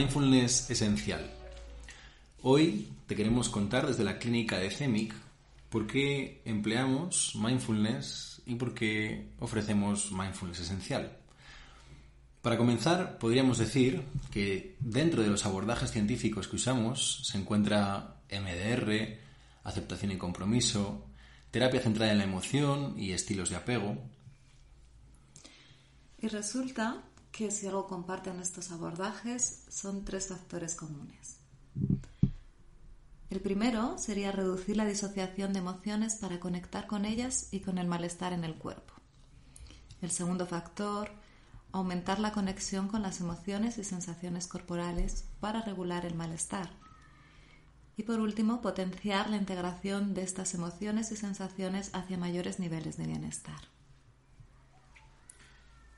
Mindfulness esencial. Hoy te queremos contar desde la clínica de CEMIC por qué empleamos mindfulness y por qué ofrecemos mindfulness esencial. Para comenzar, podríamos decir que dentro de los abordajes científicos que usamos se encuentra MDR, aceptación y compromiso, terapia centrada en la emoción y estilos de apego, Y resulta que si algo comparten estos abordajes son tres factores comunes. El primero sería reducir la disociación de emociones para conectar con ellas y con el malestar en el cuerpo. El segundo factor, aumentar la conexión con las emociones y sensaciones corporales para regular el malestar. Y por último, potenciar la integración de estas emociones y sensaciones hacia mayores niveles de bienestar.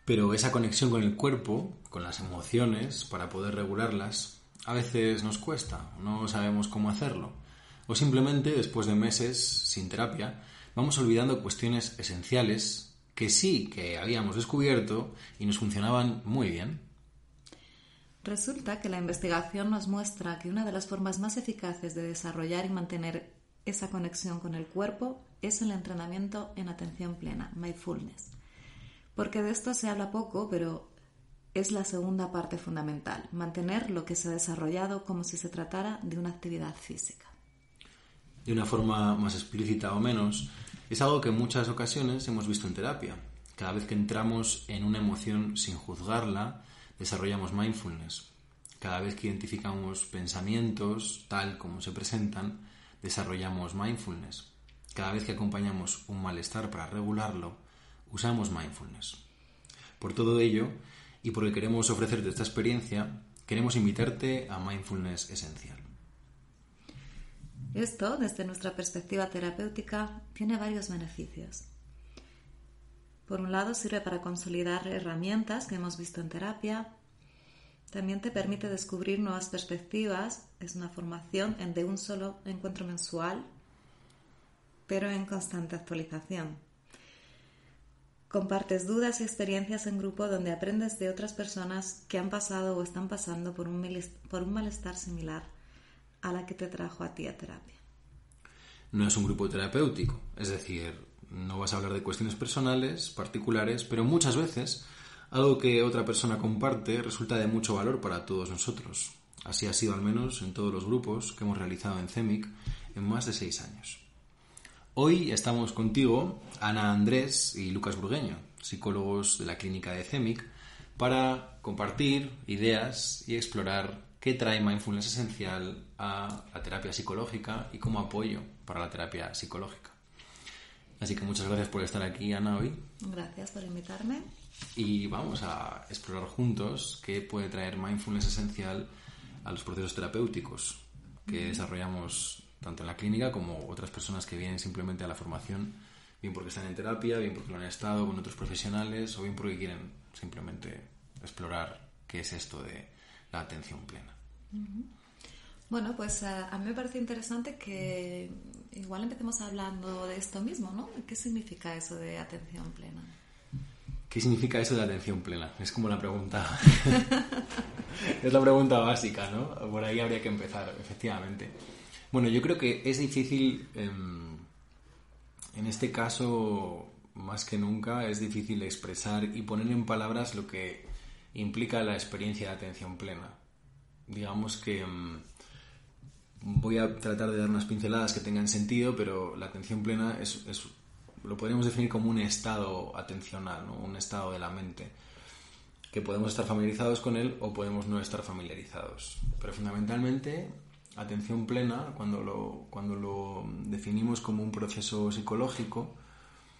Pero esa conexión con el cuerpo, con las emociones, para poder regularlas, a veces nos cuesta, no sabemos cómo hacerlo. O simplemente, después de meses sin terapia, vamos olvidando cuestiones esenciales que sí que habíamos descubierto y nos funcionaban muy bien. Resulta que la investigación nos muestra que una de las formas más eficaces de desarrollar y mantener esa conexión con el cuerpo es el entrenamiento en atención plena, mindfulness. Porque de esto se habla poco, pero es la segunda parte fundamental, mantener lo que se ha desarrollado como si se tratara de una actividad física. De una forma más explícita o menos, es algo que en muchas ocasiones hemos visto en terapia. Cada vez que entramos en una emoción sin juzgarla, desarrollamos mindfulness. Cada vez que identificamos pensamientos tal como se presentan, desarrollamos mindfulness. Cada vez que acompañamos un malestar para regularlo, usamos mindfulness. Por todo ello, y porque queremos ofrecerte esta experiencia, queremos invitarte a Mindfulness Esencial. Esto, desde nuestra perspectiva terapéutica, tiene varios beneficios. Por un lado, sirve para consolidar herramientas que hemos visto en terapia. También te permite descubrir nuevas perspectivas. Es una formación de un solo encuentro mensual, pero en constante actualización. Compartes dudas y experiencias en grupo donde aprendes de otras personas que han pasado o están pasando por un, por un malestar similar a la que te trajo a ti a terapia. No es un grupo terapéutico, es decir, no vas a hablar de cuestiones personales, particulares, pero muchas veces algo que otra persona comparte resulta de mucho valor para todos nosotros. Así ha sido al menos en todos los grupos que hemos realizado en CEMIC en más de seis años. Hoy estamos contigo, Ana Andrés y Lucas Burgueño, psicólogos de la clínica de CEMIC, para compartir ideas y explorar qué trae mindfulness esencial a la terapia psicológica y como apoyo para la terapia psicológica. Así que muchas gracias por estar aquí, Ana, hoy. Gracias por invitarme. Y vamos a explorar juntos qué puede traer mindfulness esencial a los procesos terapéuticos que desarrollamos tanto en la clínica como otras personas que vienen simplemente a la formación, bien porque están en terapia, bien porque lo han estado con otros profesionales o bien porque quieren simplemente explorar qué es esto de la atención plena. Bueno, pues a, a mí me parece interesante que igual empecemos hablando de esto mismo, ¿no? ¿Qué significa eso de atención plena? ¿Qué significa eso de atención plena? Es como la pregunta. es la pregunta básica, ¿no? Por ahí habría que empezar, efectivamente. Bueno, yo creo que es difícil, em, en este caso, más que nunca, es difícil expresar y poner en palabras lo que implica la experiencia de atención plena. Digamos que em, voy a tratar de dar unas pinceladas que tengan sentido, pero la atención plena es, lo podríamos definir como un estado atencional, un estado de la mente, que podemos estar familiarizados con él o podemos no estar familiarizados. Pero fundamentalmente, atención plena, cuando lo, cuando lo definimos como un proceso psicológico,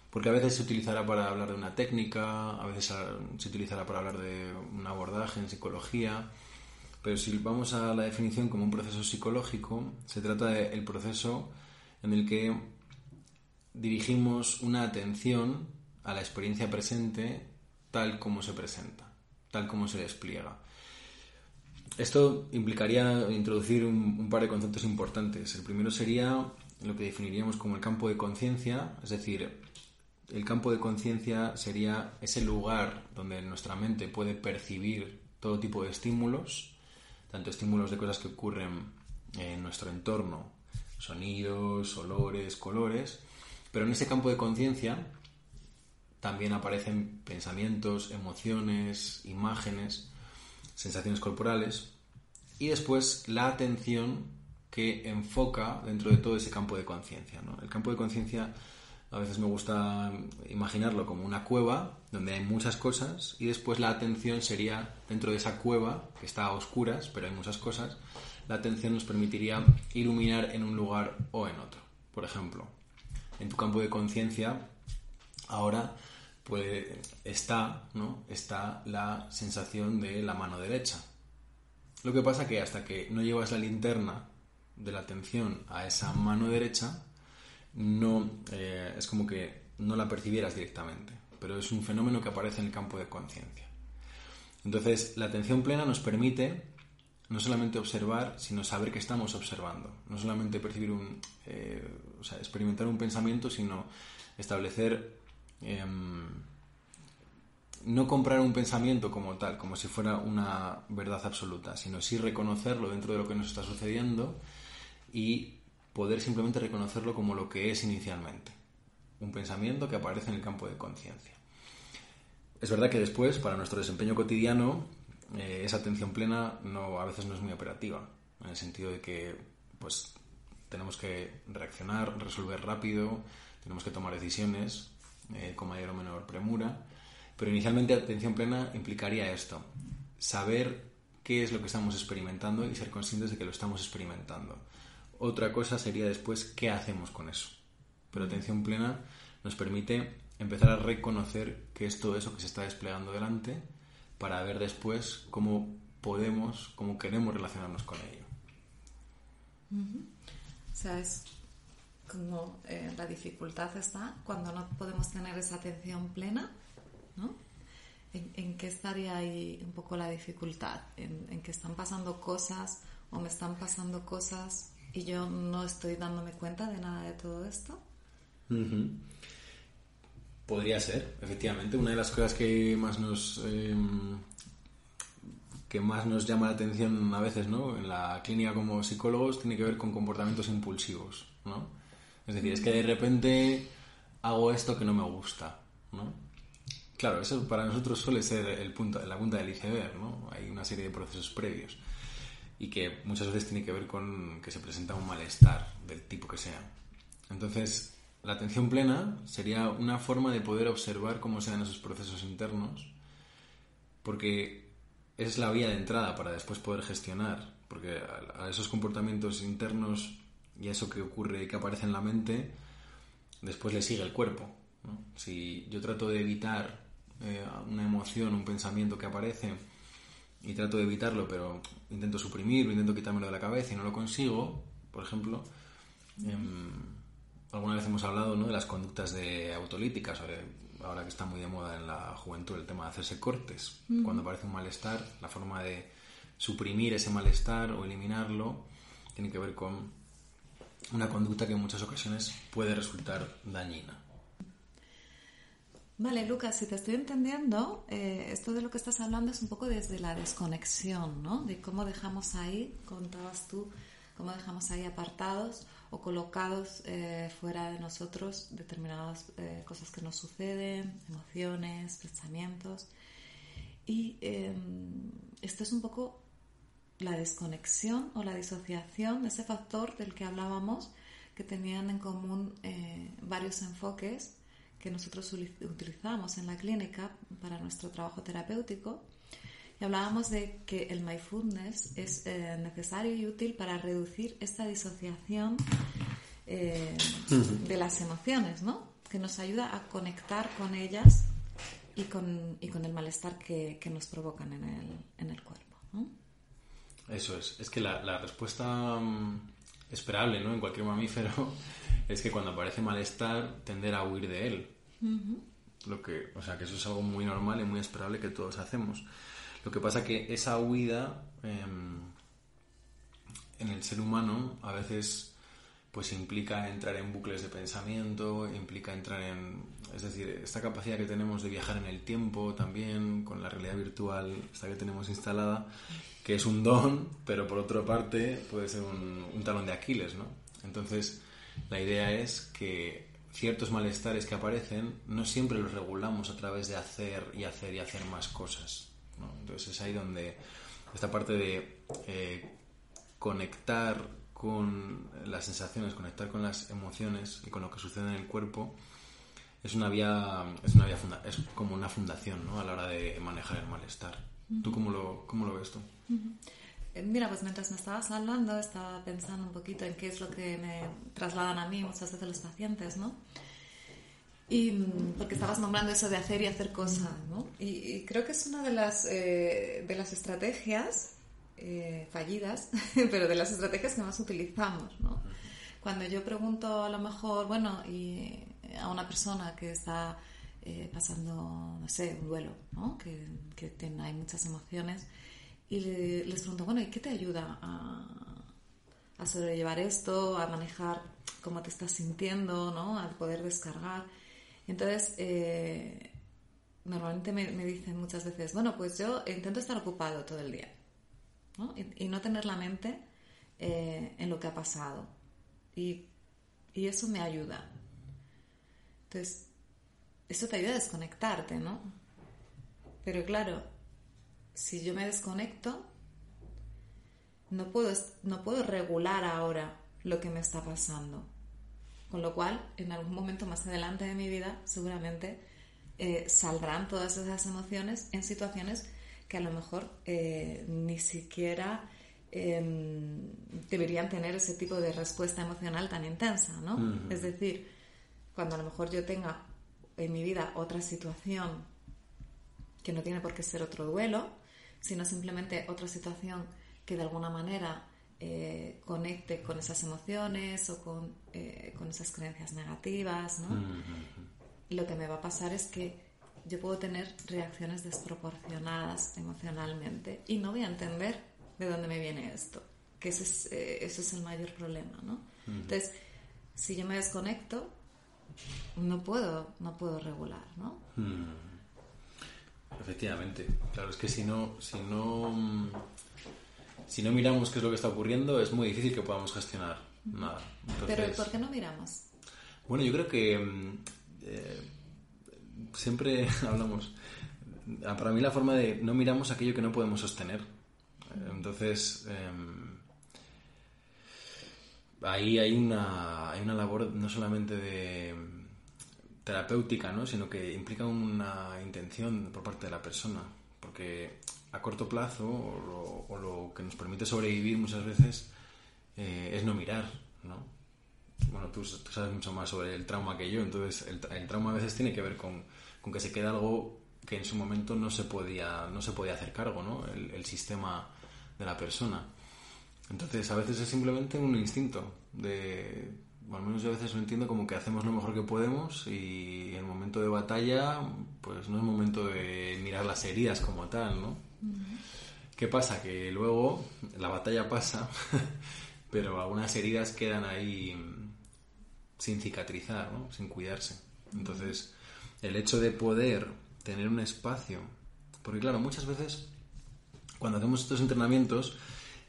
porque a veces se utilizará para hablar de una técnica, a veces se utilizará para hablar de un abordaje en psicología, pero si vamos a la definición como un proceso psicológico, se trata del proceso en el que dirigimos una atención a la experiencia presente tal como se presenta, tal como se despliega. Esto implicaría introducir un, par de conceptos importantes. El primero sería lo que definiríamos como el campo de conciencia, es decir, el campo de conciencia sería ese lugar donde nuestra mente puede percibir todo tipo de estímulos tanto estímulos de cosas que ocurren en nuestro entorno, sonidos, olores, colores, pero en ese campo de conciencia también aparecen pensamientos, emociones, imágenes, sensaciones corporales y después la atención que enfoca dentro de todo ese campo de conciencia. El campo de conciencia a veces me gusta imaginarlo como una cueva donde hay muchas cosas y después la atención sería dentro de esa cueva que está a oscuras, pero hay muchas cosas, la atención nos permitiría iluminar en un lugar o en otro. Por ejemplo, en tu campo de conciencia ahora pues está, ¿no? está la sensación de la mano derecha. Lo que pasa que hasta que no llevas la linterna de la atención a esa mano derecha, no eh, es como que no la percibieras directamente, pero es un fenómeno que aparece en el campo de conciencia. Entonces, la atención plena nos permite no solamente observar, sino saber que estamos observando. No solamente percibir un, eh, o sea, experimentar un pensamiento, sino establecer, em, no comprar un pensamiento como tal, como si fuera una verdad absoluta, sino sí reconocerlo dentro de lo que nos está sucediendo y poder simplemente reconocerlo como lo que es inicialmente, un pensamiento que aparece en el campo de conciencia. Es verdad que después, para nuestro desempeño cotidiano, eh, esa atención plena no, a veces no es muy operativa, en el sentido de que pues, tenemos que reaccionar, resolver rápido, tenemos que tomar decisiones eh, con mayor o menor premura, pero inicialmente atención plena implicaría esto, saber qué es lo que estamos experimentando y ser conscientes de que lo estamos experimentando. Otra cosa sería después qué hacemos con eso. Pero atención plena nos permite empezar a reconocer qué es todo eso que se está desplegando delante para ver después cómo podemos, cómo queremos relacionarnos con ello. Como eh, la dificultad está cuando no podemos tener esa atención plena, ¿no? ¿En, qué estaría ahí un poco la dificultad? ¿En, ¿En, que están pasando cosas o me están pasando cosas y yo no estoy dándome cuenta de nada de todo esto. Podría ser, efectivamente. Una de las cosas que más nos em, que más nos llama la atención a veces, ¿no? En la clínica como psicólogos tiene que ver con comportamientos impulsivos, ¿no? Es decir, es que de repente hago esto que no me gusta, ¿no? Claro, eso para nosotros suele ser el punto, la punta del iceberg, ¿no? Hay una serie de procesos previos y que muchas veces tiene que ver con que se presenta un malestar del tipo que sea. Entonces, la atención plena sería una forma de poder observar cómo se dan esos procesos internos, porque es la vía de entrada para después poder gestionar, porque a esos comportamientos internos y eso que ocurre y que aparece en la mente, después le sigue el cuerpo. Si yo trato de evitar eh, una emoción, un pensamiento que aparece, y trato de evitarlo, pero intento suprimirlo, intento quitármelo de la cabeza y no lo consigo, por ejemplo, em, alguna vez hemos hablado ¿no? de las conductas de autolíticas, ahora que está muy de moda en la juventud el tema de hacerse cortes. Cuando aparece un malestar, la forma de suprimir ese malestar o eliminarlo tiene que ver con una conducta que en muchas ocasiones puede resultar dañina. Vale, Lucas, si te estoy entendiendo, eh, esto de lo que estás hablando es un poco desde la desconexión, ¿no? De cómo dejamos ahí, contabas tú, cómo dejamos ahí apartados o colocados eh, fuera de nosotros determinadas eh, cosas que nos suceden, emociones, pensamientos. Y em, esto es un poco la desconexión o la disociación ese factor del que hablábamos, que tenían en común varios enfoques que nosotros utilizamos en la clínica para nuestro trabajo terapéutico. Y hablábamos de que el mindfulness es eh, necesario y útil para reducir esta disociación eh, de las emociones, ¿no? Que nos ayuda a conectar con ellas y con, y con el malestar que, que, nos provocan en el, en el cuerpo. Eso es. Es que la, la respuesta mm, esperable ¿no? en cualquier mamífero es que cuando aparece malestar tender a huir de él. Lo que, o sea, que eso es algo muy normal y muy esperable que todos hacemos. Lo que pasa que esa huida em, en el ser humano a veces pues implica entrar en bucles de pensamiento, implica entrar en, es decir, esta capacidad que tenemos de viajar en el tiempo también con la realidad virtual, esta que tenemos instalada, que es un don, pero por otra parte puede ser un, talón de Aquiles, ¿no? Entonces, la idea es que ciertos malestares que aparecen no siempre los regulamos a través de hacer y hacer y hacer más cosas. Entonces es ahí donde esta parte de eh, conectar con las sensaciones, conectar con las emociones y con lo que sucede en el cuerpo es una vía, es una vía es como una fundación ¿no? a la hora de manejar el malestar. ¿Tú cómo lo, cómo lo ves tú? Eh, mira, pues mientras me estabas hablando, estaba pensando un poquito en qué es lo que me trasladan a mí muchas veces los pacientes, ¿no? Y porque estabas nombrando eso de hacer y hacer cosas, ¿no? Y, creo que es una de las, eh, de las estrategias eh, fallidas, pero de las estrategias que más utilizamos, ¿no? Cuando yo pregunto a lo mejor, bueno, y a una persona que está pasando, no sé, un duelo, ¿no? Que, que hay muchas emociones, y les pregunto, bueno, ¿y qué te ayuda a, a, sobrellevar esto, a manejar cómo te estás sintiendo, ¿no? Al poder descargar. entonces, eh, normalmente me, dicen muchas veces, bueno, pues yo intento estar ocupado todo el día, ¿no? Y, no tener la mente eh, en lo que ha pasado. Y, y eso me ayuda. Entonces, eso te ayuda a desconectarte, ¿no? Pero claro, si yo me desconecto, no puedo, no puedo regular ahora lo que me está pasando. Con lo cual, en algún momento más adelante de mi vida, seguramente eh, saldrán todas esas emociones en situaciones que a lo mejor eh, ni siquiera em, deberían tener ese tipo de respuesta emocional tan intensa, ¿no? Es decir, cuando a lo mejor yo tenga en mi vida otra situación que no tiene por qué ser otro duelo, sino simplemente otra situación que de alguna manera eh, conecte con esas emociones o con, eh, con esas creencias negativas, ¿no? Lo que me va a pasar es que yo puedo tener reacciones desproporcionadas emocionalmente y no voy a entender de dónde me viene esto, que ese es, eh, ese es el mayor problema, ¿no? Entonces, si yo me desconecto, no puedo, no puedo regular, ¿no? Efectivamente, claro, es que si no, si no, si no miramos qué es lo que está ocurriendo, es muy difícil que podamos gestionar nada. Pero ¿por qué no miramos? Bueno, yo creo que mm, eh, siempre hablamos. Para mí la forma de no miramos aquello que no podemos sostener. Entonces, em, ahí hay una, hay una labor no solamente de terapéutica, ¿no? sino que implica una intención por parte de la persona, porque a corto plazo o lo, que nos permite sobrevivir muchas veces eh, es no mirar, ¿no? Bueno, tú, sabes mucho más sobre el trauma que yo, entonces el, trauma a veces tiene que ver con, que se queda algo que en su momento no se podía, no se podía hacer cargo, ¿no? El, el sistema de la persona. Entonces a veces es simplemente un instinto de al menos yo a veces lo entiendo como que hacemos lo mejor que podemos y en el momento de batalla, pues no es momento de mirar las heridas como tal, ¿no? ¿Qué pasa? Que luego la batalla pasa, pero algunas heridas quedan ahí sin cicatrizar, ¿no? Sin cuidarse. Entonces, el hecho de poder tener un espacio, porque claro, muchas veces cuando hacemos estos entrenamientos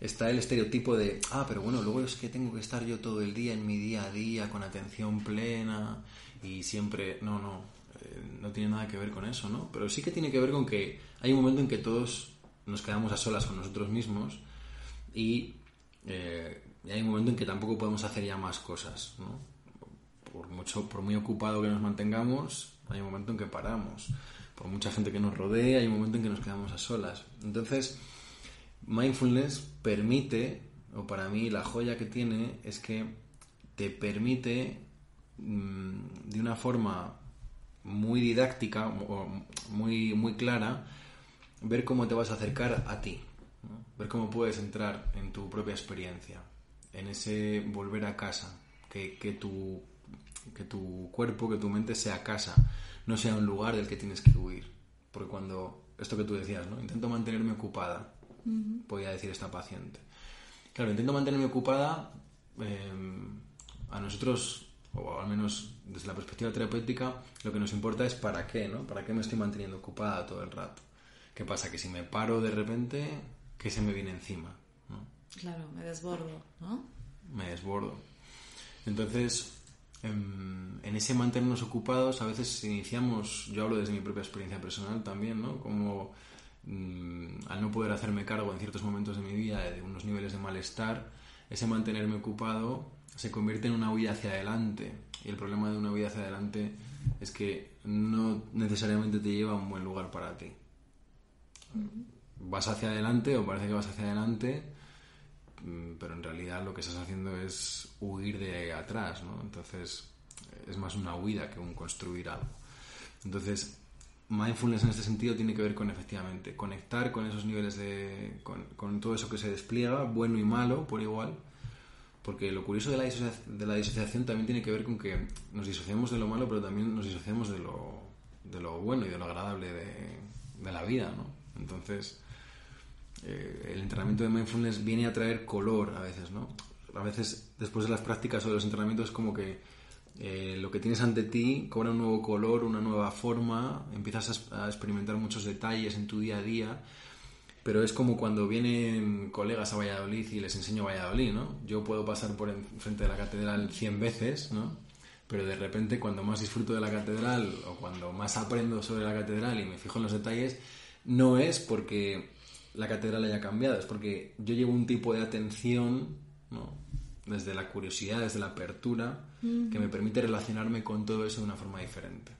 está el estereotipo de, ah, pero bueno, luego es que tengo que estar yo todo el día en mi día a día con atención plena y siempre, no, no, eh, no tiene nada que ver con eso, ¿no? Pero sí que tiene que ver con que hay un momento en que todos nos quedamos a solas con nosotros mismos y, eh, y hay un momento en que tampoco podemos hacer ya más cosas, ¿no? Por, mucho, por muy ocupado que nos mantengamos, hay un momento en que paramos. Por mucha gente que nos rodea, hay un momento en que nos quedamos a solas. Entonces, mindfulness permite, o para mí la joya que tiene, es que te permite mm, de una forma muy didáctica, muy, muy clara, ver cómo te vas a acercar a ti, ver cómo puedes entrar en tu propia experiencia, en ese volver a casa, que, que, tu, que tu cuerpo, que tu mente sea casa, no sea un lugar del que tienes que huir. Porque cuando, esto que tú decías, ¿no? Intento mantenerme ocupada, podía decir esta paciente. Claro, intento mantenerme ocupada, em, a nosotros, o al menos desde la perspectiva terapéutica, lo que nos importa es para qué, ¿no? ¿Para qué me estoy manteniendo ocupada todo el rato? ¿Qué pasa? Que si me paro de repente, ¿qué se me viene encima? Claro, me desbordo, ¿no? Me desbordo. Entonces, em, en, ese mantenernos ocupados, a veces iniciamos, yo hablo desde mi propia experiencia personal también, ¿no? Como mm, al no poder hacerme cargo en ciertos momentos de mi vida de unos niveles de malestar, ese mantenerme ocupado se convierte en una huida hacia adelante. Y el problema de una huida hacia adelante es que no necesariamente te lleva a un buen lugar para ti. Vas hacia adelante o parece que vas hacia adelante, mm, pero en realidad lo que estás haciendo es huir de atrás, ¿no? Entonces es más una huida que un construir algo. Entonces, mindfulness en este sentido tiene que ver con efectivamente conectar con esos niveles de. con, con todo eso que se despliega, bueno y malo, por igual. Porque lo curioso de la, de la disociación también tiene que ver con que nos disociamos de lo malo, pero también nos disociamos de lo, de lo bueno y de lo agradable de, de la vida, ¿no? Entonces, eh, el entrenamiento de mindfulness viene a traer color a veces, ¿no? A veces, después de las prácticas o de los entrenamientos, es como que eh, lo que tienes ante ti cobra un nuevo color, una nueva forma, empiezas a, experimentar muchos detalles en tu día a día, pero es como cuando vienen colegas a Valladolid y les enseño Valladolid, ¿no? Yo puedo pasar por frente de la catedral 100 veces, ¿no? Pero de repente cuando más disfruto de la catedral o cuando más aprendo sobre la catedral y me fijo en los detalles, no es porque la catedral haya cambiado, es porque yo llevo un tipo de atención, ¿no? Desde la curiosidad, desde la apertura, que me permite relacionarme con todo eso de una forma diferente.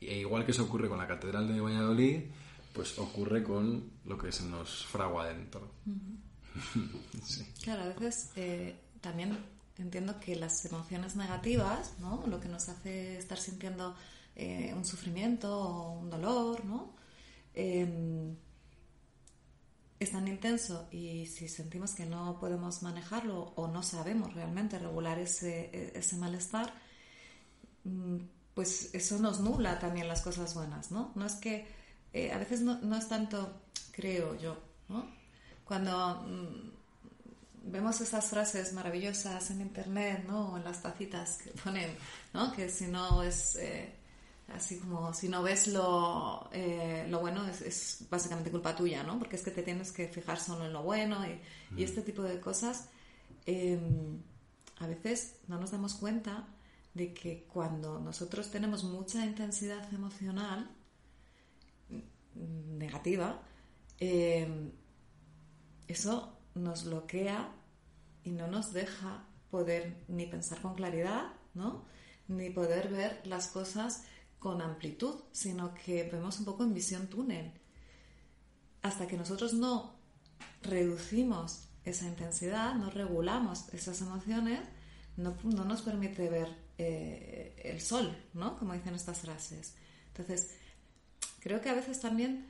E igual que eso ocurre con la catedral de Valladolid, pues ocurre con lo que se nos fragua adentro. Claro, a veces eh, también entiendo que las emociones negativas, ¿no? lo que nos hace estar sintiendo eh, un sufrimiento o un dolor, ¿no? Em, es tan intenso y si sentimos que no podemos manejarlo o no sabemos realmente regular ese, ese malestar, mm, pues eso nos nubla también las cosas buenas, ¿no? No es que eh, a veces no, no, es tanto, creo yo, ¿no? Cuando mm, vemos esas frases maravillosas en internet, ¿no? O en las tacitas que ponen, ¿no? Que si no es... Eh, así como si no ves lo, eh, lo bueno es, básicamente culpa tuya, ¿no? Porque es que te tienes que fijar solo en lo bueno y, este tipo de cosas. Em, a veces no nos damos cuenta de que cuando nosotros tenemos mucha intensidad emocional mm, negativa, em, eso nos bloquea y no nos deja poder ni pensar con claridad, ¿no? Ni poder ver las cosas con amplitud, sino que vemos un poco en visión túnel. Hasta que nosotros no reducimos esa intensidad, no regulamos esas emociones, no, nos permite ver eh, el sol, ¿no? Como dicen estas frases. Entonces, creo que a veces también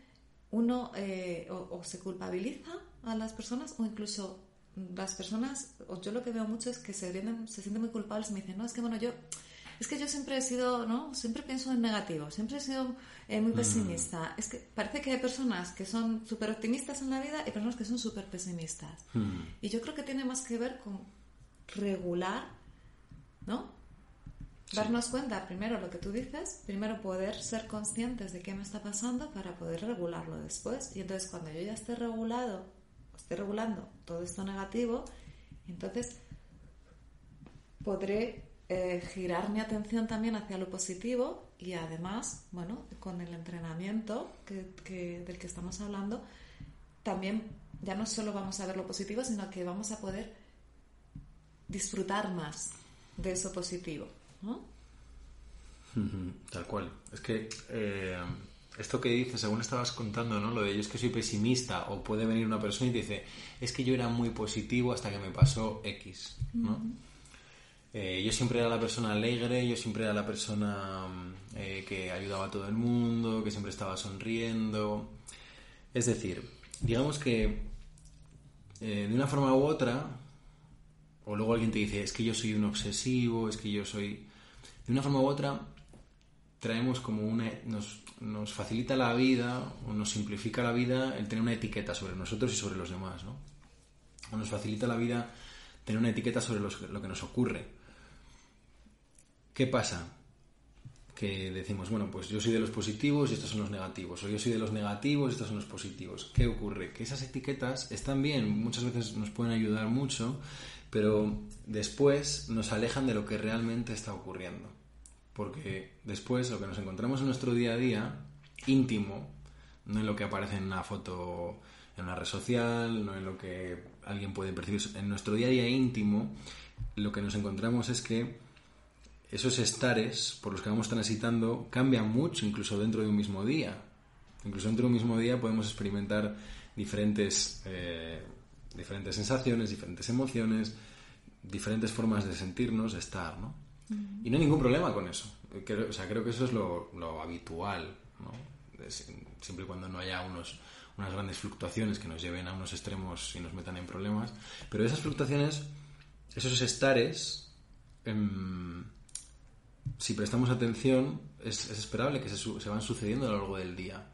uno eh, o, se culpabiliza a las personas o incluso las personas, o yo lo que veo mucho es que se, se sienten muy culpables y me dicen, no, es que bueno, yo es que yo siempre he sido, ¿no? Siempre pienso en negativo, siempre he sido eh, muy mm. pesimista. Es que parece que hay personas que son súper optimistas en la vida y personas que son súper pesimistas. Mm. Y yo creo que tiene más que ver con regular, ¿no? Darnos cuenta, primero lo que tú dices, primero poder ser conscientes de qué me está pasando para poder regularlo después. Y entonces cuando yo ya esté regulado, esté regulando todo esto negativo, entonces podré eh, girar mi atención también hacia lo positivo y además, bueno, con el entrenamiento que, del que estamos hablando, también ya no solo vamos a ver lo positivo, sino que vamos a poder disfrutar más de eso positivo. ¿no? Tal cual. Es que eh, esto que dices, según estabas contando, ¿no? Lo de yo es que soy pesimista, o puede venir una persona y te dice, es que yo era muy positivo hasta que me pasó X, ¿no? Eh, yo siempre era la persona alegre, yo siempre era la persona eh, que ayudaba a todo el mundo, que siempre estaba sonriendo. Es decir, digamos que de una forma u otra, o luego alguien te dice, es que yo soy un obsesivo, es que yo soy... De una forma u otra, traemos como una... Nos, nos facilita la vida o nos simplifica la vida el tener una etiqueta sobre nosotros y sobre los demás, ¿no? O nos facilita la vida tener una etiqueta sobre lo que nos ocurre. ¿Qué pasa? Que decimos, bueno, pues yo soy de los positivos y estos son los negativos, o yo soy de los negativos y estos son los positivos. ¿Qué ocurre? Que esas etiquetas están bien, muchas veces nos pueden ayudar mucho, pero después nos alejan de lo que realmente está ocurriendo porque después lo que nos encontramos en nuestro día a día, íntimo, no en lo que aparece en una foto en una red social, no en lo que alguien puede percibir, en nuestro día a día íntimo, lo que nos encontramos es que esos estares por los que vamos transitando cambian mucho incluso dentro de un mismo día. Incluso dentro de un mismo día podemos experimentar diferentes, eh, diferentes sensaciones, diferentes emociones, diferentes formas de sentirnos, de estar, ¿no? Y no hay ningún problema con eso. Creo, o sea, creo que eso es lo, habitual, ¿no? siempre y cuando no haya unos, unas grandes fluctuaciones que nos lleven a unos extremos y nos metan en problemas. Pero esas fluctuaciones, esos estares, em, si prestamos atención, es, esperable que se, se, van sucediendo a lo largo del día.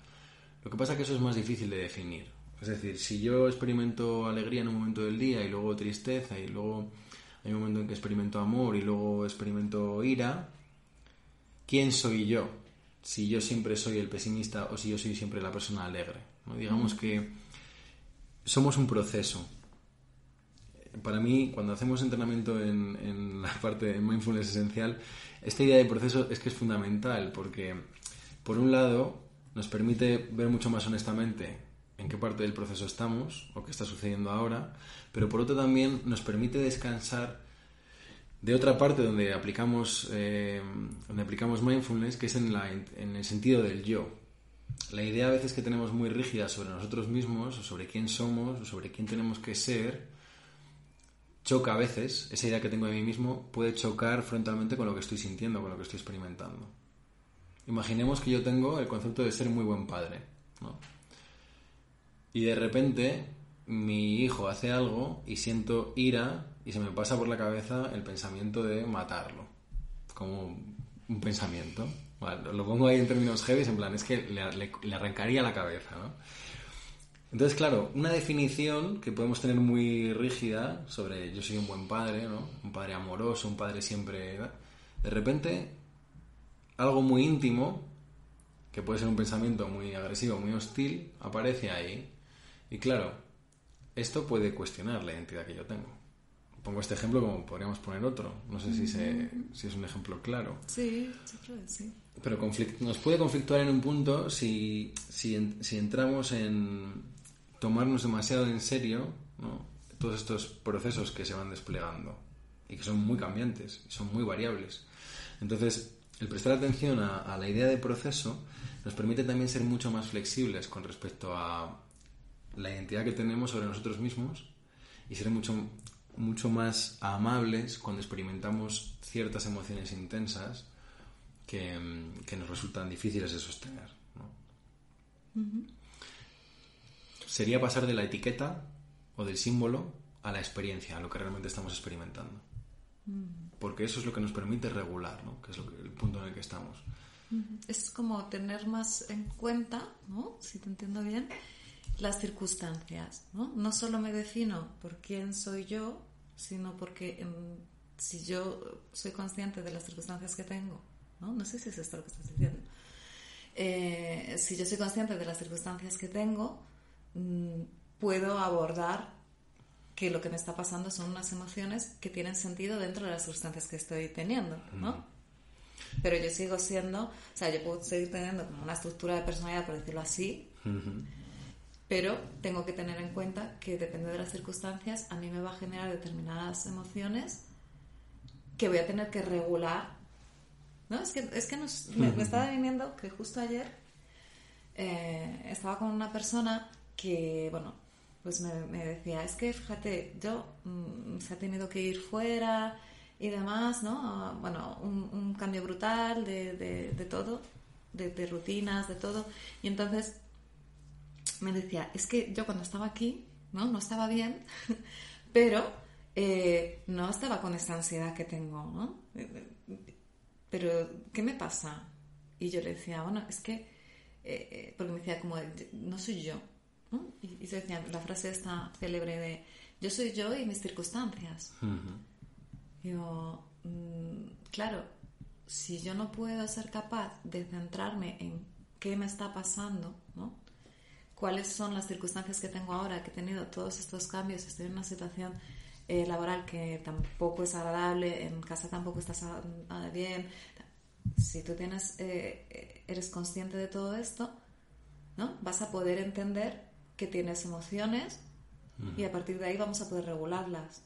Lo que pasa es que eso es más difícil de definir. Es decir, si yo experimento alegría en un momento del día y luego tristeza y luego hay un momento en que experimento amor y luego experimento ira. ¿Quién soy yo? Si yo siempre soy el pesimista o si yo soy siempre la persona alegre. ¿no? Digamos que somos un proceso. Para mí, cuando hacemos entrenamiento en, en la parte de mindfulness esencial, esta idea de proceso es que es fundamental porque, por un lado, nos permite ver mucho más honestamente en qué parte del proceso estamos o qué está sucediendo ahora, pero por otro también nos permite descansar de otra parte donde aplicamos, eh, donde aplicamos mindfulness, que es en, la, en el sentido del yo. La idea a veces que tenemos muy rígida sobre nosotros mismos, o sobre quién somos, o sobre quién tenemos que ser, choca a veces, esa idea que tengo de mí mismo puede chocar frontalmente con lo que estoy sintiendo, con lo que estoy experimentando. Imaginemos que yo tengo el concepto de ser muy buen padre, ¿no? y de repente mi hijo hace algo y siento ira y se me pasa por la cabeza el pensamiento de matarlo. Como un pensamiento. lo pongo ahí en términos heavy, en plan, es que le, arrancaría la cabeza, ¿no? Entonces, claro, una definición que podemos tener muy rígida sobre yo soy un buen padre, ¿no? Un padre amoroso, un padre siempre... De repente, algo muy íntimo, que puede ser un pensamiento muy agresivo, muy hostil, aparece ahí y claro, esto puede cuestionar la identidad que yo tengo. Pongo este ejemplo como podríamos poner otro. No sé si, si es un ejemplo claro. Sí, sí sí. Pero nos puede conflictuar en un punto si, si, entramos en tomarnos demasiado en serio todos estos procesos que se van desplegando y que son muy cambiantes, y son muy variables. Entonces, el prestar atención a, la idea de proceso nos permite también ser mucho más flexibles con respecto a, la identidad que tenemos sobre nosotros mismos y ser mucho, mucho más amables cuando experimentamos ciertas emociones intensas que, nos resultan difíciles de sostener. Sería pasar de la etiqueta o del símbolo a la experiencia, a lo que realmente estamos experimentando. Porque eso es lo que nos permite regular, ¿no? que es el punto en el que estamos. Es como tener más en cuenta, ¿no? si te entiendo bien, las circunstancias, ¿no? No solo me defino por quién soy yo, sino porque si yo soy consciente de las circunstancias que tengo, ¿no? No sé si es esto lo que estás diciendo. Eh, si yo soy consciente de las circunstancias que tengo, mm, puedo abordar que lo que me está pasando son unas emociones que tienen sentido dentro de las circunstancias que estoy teniendo, ¿no? Pero yo sigo siendo, o sea, yo puedo seguir teniendo como una estructura de personalidad, por decirlo así, pero tengo que tener en cuenta que depende de las circunstancias, a mí me va a generar determinadas emociones que voy a tener que regular. ¿No? Es que, es que me, estaba viniendo que justo ayer eh, estaba con una persona que, bueno, pues me, decía, es que fíjate, yo mm, se ha tenido que ir fuera y demás, ¿no? Bueno, un, cambio brutal de, de, todo, de, de, rutinas, de todo. Y entonces me decía, es que yo cuando estaba aquí, ¿no? No estaba bien, pero eh, no estaba con esta ansiedad que tengo, ¿no? Pero, ¿qué me pasa? Y yo le decía, bueno, es que, eh, eh, porque me decía como, no soy yo, Y, se decía la frase esta célebre de, yo soy yo y mis circunstancias. Digo, mm, claro, si yo no puedo ser capaz de centrarme en qué me está pasando, ¿no? cuáles son las circunstancias que tengo ahora, que he tenido todos estos cambios, estoy en una situación eh, laboral que tampoco es agradable, en casa tampoco estás bien. Si tú tienes, eh, eres consciente de todo esto, ¿no? Vas a poder entender que tienes emociones y a partir de ahí vamos a poder regularlas.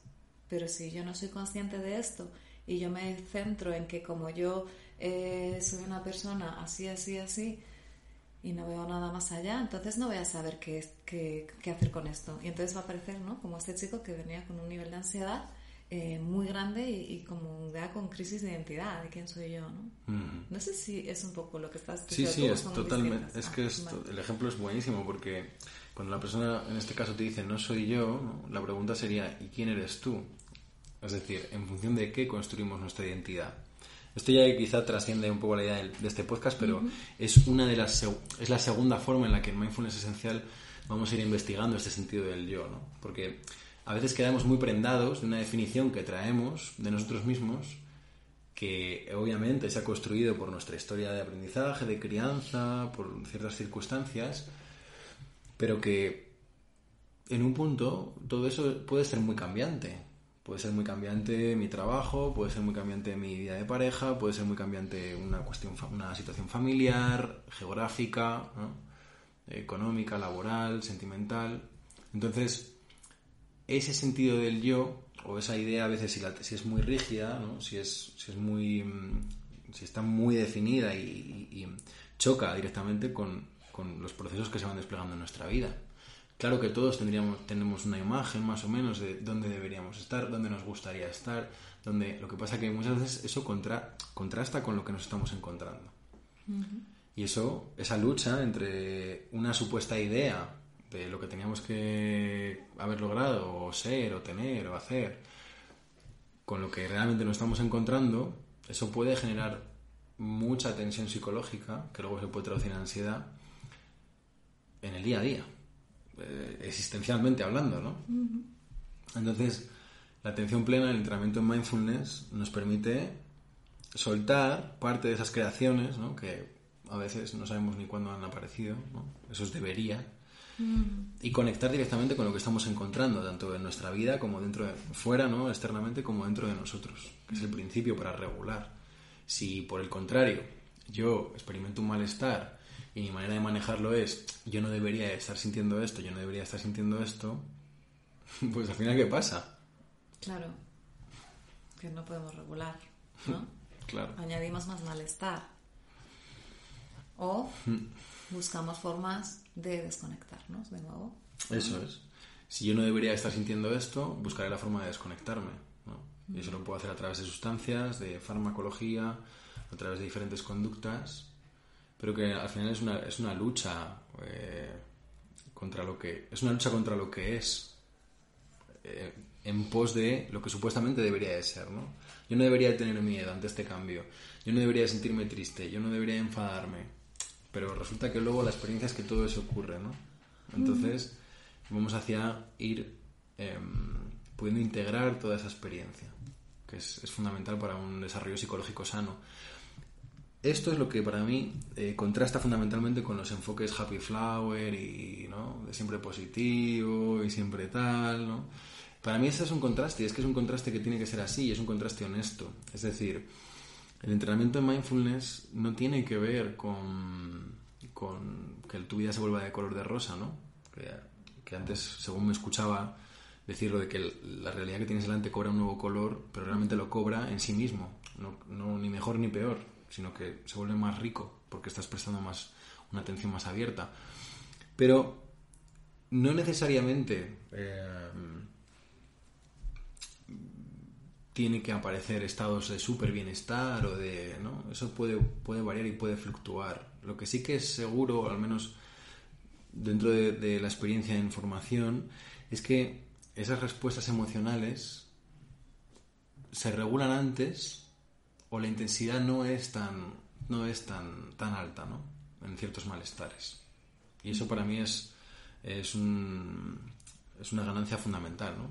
Pero si yo no soy consciente de esto y yo me centro en que como yo eh, soy una persona así, así, así, y no veo nada más allá, entonces no voy a saber qué, qué, qué, hacer con esto. Y entonces va a aparecer, ¿no? Como este chico que venía con un nivel de ansiedad eh, muy grande y, como ya con crisis de identidad, de quién soy yo, ¿no? No sé si es un poco lo que estás diciendo. Sí, sí, es totalmente. Es que el ejemplo es buenísimo porque cuando la persona, en este caso, te dice no soy yo, la pregunta sería ¿y quién eres tú? Es decir, en función de qué construimos nuestra identidad. Esto ya quizá trasciende un poco la idea de, este podcast, pero es una de las es la segunda forma en la que en Mindfulness Esencial vamos a ir investigando este sentido del yo, ¿no? Porque a veces quedamos muy prendados de una definición que traemos de nosotros mismos que obviamente se ha construido por nuestra historia de aprendizaje, de crianza, por ciertas circunstancias, pero que en un punto todo eso puede ser muy cambiante. Puede ser muy cambiante mi trabajo, puede ser muy cambiante mi vida de pareja, puede ser muy cambiante una cuestión, una situación familiar, geográfica, económica, laboral, sentimental. Entonces, ese sentido del yo, o esa idea a veces si, si es muy rígida, si, es, si es muy. Mm, si está muy definida y, choca directamente con, con los procesos que se van desplegando en nuestra vida. Claro que todos tendríamos, tenemos una imagen más o menos de dónde deberíamos estar, dónde nos gustaría estar, donde lo que pasa que muchas veces eso contra, contrasta con lo que nos estamos encontrando. Y eso, esa lucha entre una supuesta idea de lo que teníamos que haber logrado, o ser, o tener, o hacer, con lo que realmente nos estamos encontrando, eso puede generar mucha tensión psicológica, que luego se puede traducir en ansiedad, en el día a día. Eh, existencialmente hablando, ¿no? Entonces, la atención plena, el entrenamiento en mindfulness, nos permite soltar parte de esas creaciones, ¿no? Que a veces no sabemos ni cuándo han aparecido, ¿no? Eso es debería. Y conectar directamente con lo que estamos encontrando, tanto en nuestra vida como dentro de, fuera, ¿no? Externamente como dentro de nosotros, que es el principio para regular. Si por el contrario yo experimento un malestar y mi manera de manejarlo es, yo no debería estar sintiendo esto, yo no debería estar sintiendo esto, pues al final, ¿qué pasa? Claro, que no podemos regular, ¿no? claro. Añadimos más malestar. O buscamos formas de desconectarnos de nuevo. Eso es. Si yo no debería estar sintiendo esto, buscaré la forma de desconectarme. ¿no? Y eso lo puedo hacer a través de sustancias, de farmacología, a través de diferentes conductas pero que al final es una, es una lucha eh, contra lo que es una lucha contra lo que es eh, en pos de lo que supuestamente debería de ser ¿no? yo no debería tener miedo ante este cambio yo no debería sentirme triste yo no debería enfadarme pero resulta que luego la experiencia es que todo eso ocurre ¿no? entonces vamos hacia ir em, pudiendo integrar toda esa experiencia que es, fundamental para un desarrollo psicológico sano. Esto es lo que para mí eh, contrasta fundamentalmente con los enfoques happy flower y ¿no? de siempre positivo y siempre tal, ¿no? Para mí ese es un contraste, y es que es un contraste que tiene que ser así, y es un contraste honesto. Es decir, el entrenamiento en mindfulness no tiene que ver con, con que tu vida se vuelva de color de rosa, ¿no? Que, antes, según me escuchaba decirlo de que la realidad que tienes delante cobra un nuevo color, pero realmente lo cobra en sí mismo, no, no, ni mejor ni peor, sino que se vuelve más rico porque estás prestando más una atención más abierta. Pero no necesariamente eh, tiene que aparecer estados de súper bienestar o de... ¿no? Eso puede, puede variar y puede fluctuar. Lo que sí que es seguro, al menos dentro de, de la experiencia de información, es que esas respuestas emocionales se regulan antes o la intensidad no es tan, no es tan, tan alta ¿no? en ciertos malestares. Y eso para mí es, es, un, es una ganancia fundamental. ¿no?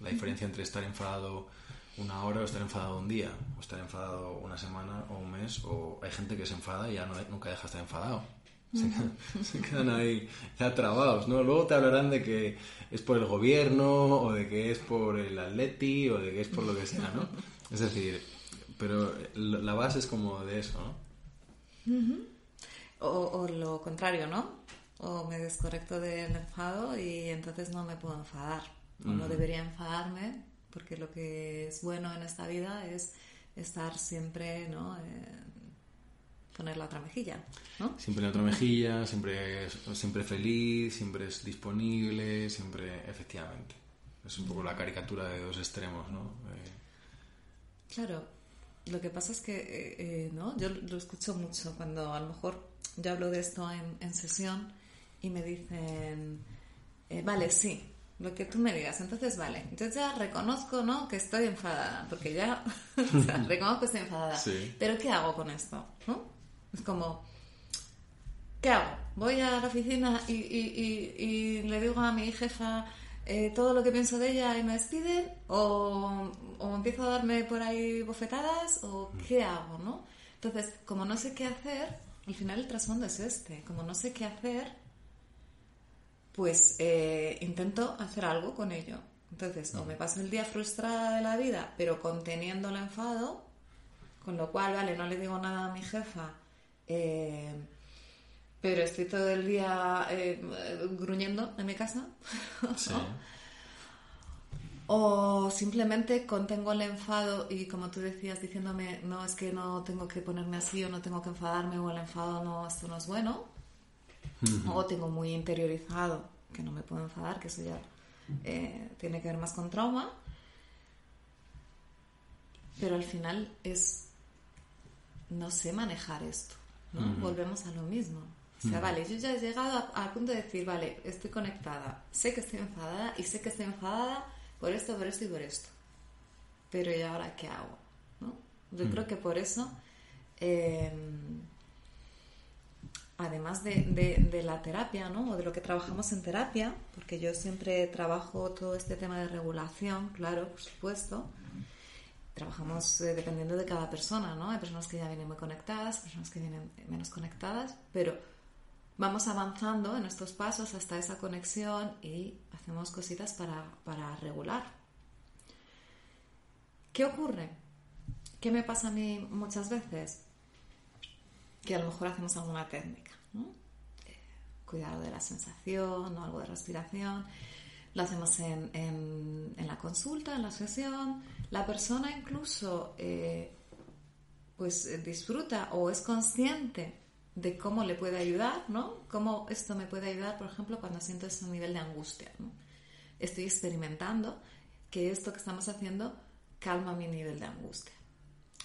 La diferencia entre estar enfadado una hora o estar enfadado un día, o estar enfadado una semana o un mes, o hay gente que se enfada y ya no, nunca deja de estar enfadado. Se quedan, ahí ya trabados, ¿no? Luego te hablarán de que es por el gobierno, o de que es por el atleti, o de que es por lo que sea, ¿no? Es decir, pero la base es como de eso, ¿no? o, lo contrario, ¿no? O me desconecto del enfado y entonces no me puedo enfadar. O no debería enfadarme porque lo que es bueno en esta vida es estar siempre, ¿no? Eh, poner la otra mejilla, ¿no? Siempre la otra mejilla, siempre, siempre feliz, siempre es disponible, siempre, efectivamente. Es un poco la caricatura de dos extremos, ¿no? Eh, claro, lo que pasa es que, eh, eh, ¿no? Yo lo escucho mucho cuando a lo mejor yo hablo de esto en, en sesión y me dicen, vale, sí, lo que tú me digas. Entonces, vale, yo ya reconozco, ¿no? Que estoy enfadada, porque ya, o sea, reconozco que estoy enfadada. Sí. Pero ¿qué hago con esto? ¿No? Es como, ¿qué hago? Voy a la oficina y, le digo a mi jefa eh, todo lo que pienso de ella y me despiden, o, empiezo a darme por ahí bofetadas, o mm. qué hago, ¿no? Entonces, como no sé qué hacer, al final el trasfondo es este, como no sé qué hacer, pues eh, intento hacer algo con ello. Entonces, o mm. me paso el día frustrada de la vida, pero conteniendo el enfado, con lo cual, vale, no le digo nada a mi jefa, eh, pero estoy todo el día eh, gruñendo en mi casa. o simplemente contengo el enfado y como tú decías diciéndome, no, es que no tengo que ponerme así o no tengo que enfadarme o el enfado no, esto no es bueno. O tengo muy interiorizado que no me puedo enfadar, que eso ya eh, tiene que ver más con trauma. Pero al final es, no sé manejar esto. Volvemos a lo mismo. O sea, vale, yo ya he llegado al punto de decir, vale, estoy conectada, sé que estoy enfadada y sé que estoy enfadada por esto, por esto y por esto. Pero ¿y ahora qué hago? ¿No? Yo creo que por eso, em, además de, la terapia, ¿no? O de lo que trabajamos en terapia, porque yo siempre trabajo todo este tema de regulación, claro, por supuesto, trabajamos eh, dependiendo de cada persona, ¿no? Hay personas que ya vienen muy conectadas, personas que vienen menos conectadas, pero vamos avanzando en estos pasos hasta esa conexión y hacemos cositas para, para regular. ¿Qué ocurre? ¿Qué me pasa a mí muchas veces? Que a lo mejor hacemos alguna técnica. Eh, cuidado de la sensación o algo de respiración lo hacemos en, en, la consulta, en la sesión. La persona incluso eh, pues disfruta o es consciente de cómo le puede ayudar, ¿no? Cómo esto me puede ayudar, por ejemplo, cuando siento ese nivel de angustia. Estoy experimentando que esto que estamos haciendo calma mi nivel de angustia.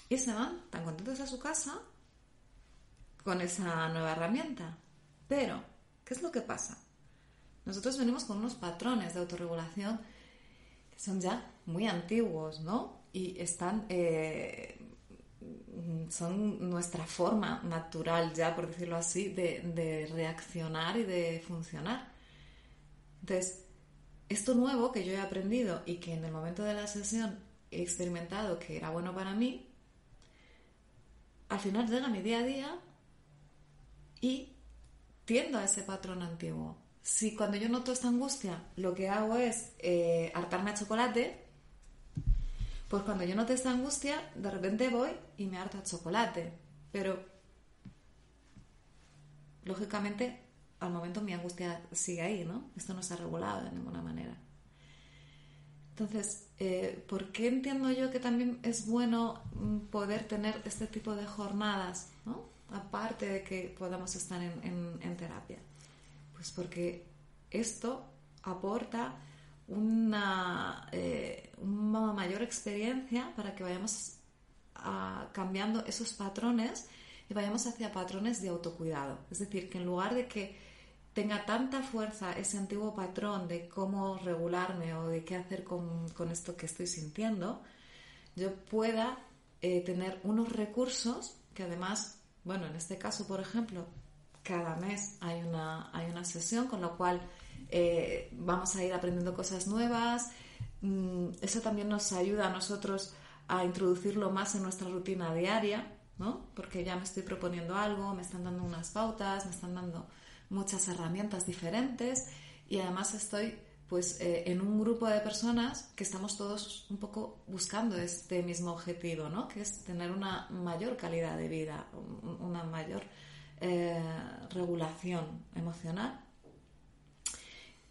Y se van tan contentos a su casa con esa nueva herramienta. Pero, ¿qué es lo que pasa? Nosotros venimos con unos patrones de autorregulación que son ya muy antiguos, ¿no? Y están, eh, son nuestra forma natural ya, por decirlo así, de, reaccionar y de funcionar. Entonces, esto nuevo que yo he aprendido y que en el momento de la sesión he experimentado que era bueno para mí, al final llega mi día a día y tiendo a ese patrón antiguo. Si cuando yo noto esta angustia lo que hago es eh, hartarme a chocolate, pues cuando yo noto esta angustia, de repente voy y me harto a chocolate. Pero, lógicamente, al momento mi angustia sigue ahí, ¿no? Esto no está regulado de ninguna manera. Entonces, eh, ¿por qué entiendo yo que también es bueno mm, poder tener este tipo de jornadas, ¿no? aparte de que podamos estar en, terapia? Pues porque esto aporta una, eh, una mayor experiencia para que vayamos cambiando esos patrones y vayamos hacia patrones de autocuidado. Es decir, que en lugar de que tenga tanta fuerza ese antiguo patrón de cómo regularme o de qué hacer con, esto que estoy sintiendo, yo pueda eh, tener unos recursos que además, bueno, en este caso, por ejemplo, cada mes hay una, hay una sesión, con lo cual eh, vamos a ir aprendiendo cosas nuevas. Mm, eso también nos ayuda a nosotros a introducirlo más en nuestra rutina diaria, ¿no? Porque ya me estoy proponiendo algo, me están dando unas pautas, me están dando muchas herramientas diferentes y además estoy pues eh, en un grupo de personas que estamos todos un poco buscando este mismo objetivo, ¿no? Que es tener una mayor calidad de vida, una mayor eh, regulación emocional.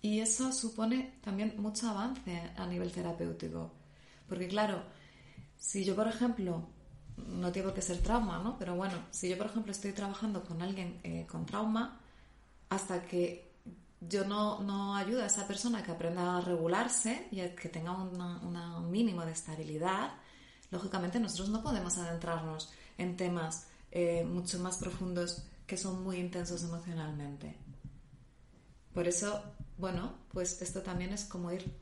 Y eso supone también mucho avance a nivel terapéutico. Porque claro, si yo, por ejemplo, no tiene por qué ser trauma, ¿no? Pero bueno, si yo, por ejemplo, estoy trabajando con alguien eh, con trauma, hasta que yo no, no ayudo a esa persona que aprenda a regularse y a que tenga un mínimo de estabilidad, lógicamente nosotros no podemos adentrarnos en temas eh, mucho más profundos que son muy intensos emocionalmente. Por eso, bueno, pues esto también es como ir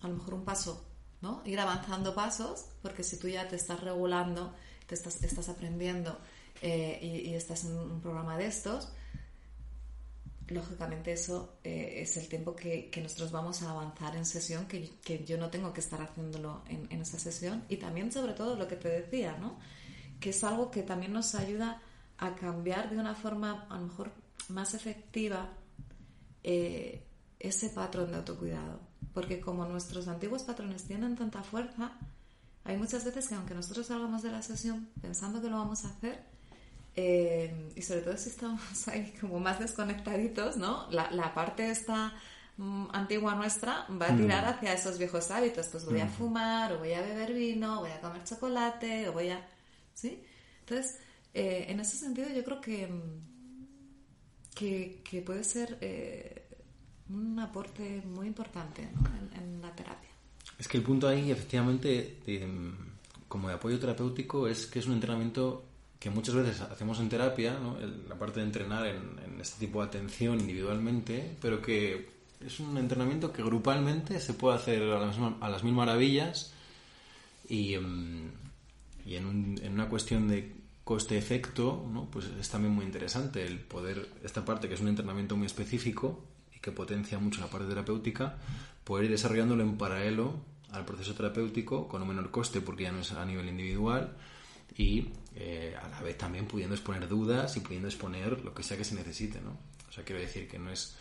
a lo mejor un paso, ¿no? Ir avanzando pasos, porque si tú ya te estás regulando, te estás, estás aprendiendo eh, y, estás en un programa de estos, lógicamente eso eh, es el tiempo que, nosotros vamos a avanzar en sesión, que, yo no tengo que estar haciéndolo en, en, esa sesión. Y también sobre todo lo que te decía, ¿no? que es algo que también nos ayuda a cambiar de una forma a lo mejor más efectiva eh, ese patrón de autocuidado. Porque como nuestros antiguos patrones tienen tanta fuerza, hay muchas veces que aunque nosotros salgamos de la sesión pensando que lo vamos a hacer, eh, y sobre todo si estamos ahí como más desconectaditos, ¿no? La, parte esta mm, antigua nuestra va a tirar mm. hacia esos viejos hábitos. Pues voy a mm. fumar, o voy a beber vino, voy a comer chocolate, o voy a... ¿Sí? Entonces, eh, en ese sentido yo creo que, que, puede ser eh, un aporte muy importante en, la terapia. Es que el punto ahí, efectivamente, como de apoyo terapéutico, es que es un entrenamiento que muchas veces hacemos en terapia, ¿no? la parte de entrenar en, este tipo de atención individualmente, pero que es un entrenamiento que grupalmente se puede hacer a las, mil maravillas y, em, en, una cuestión de coste-efecto, ¿no? pues es también muy interesante el poder, esta parte que es un entrenamiento muy específico que potencia mucho la parte terapéutica, poder ir desarrollándolo en paralelo al proceso terapéutico con un menor coste porque ya no es a nivel individual y eh, a la vez también pudiendo exponer dudas y pudiendo exponer lo que sea que se necesite, ¿no? O sea, quiero decir que no es,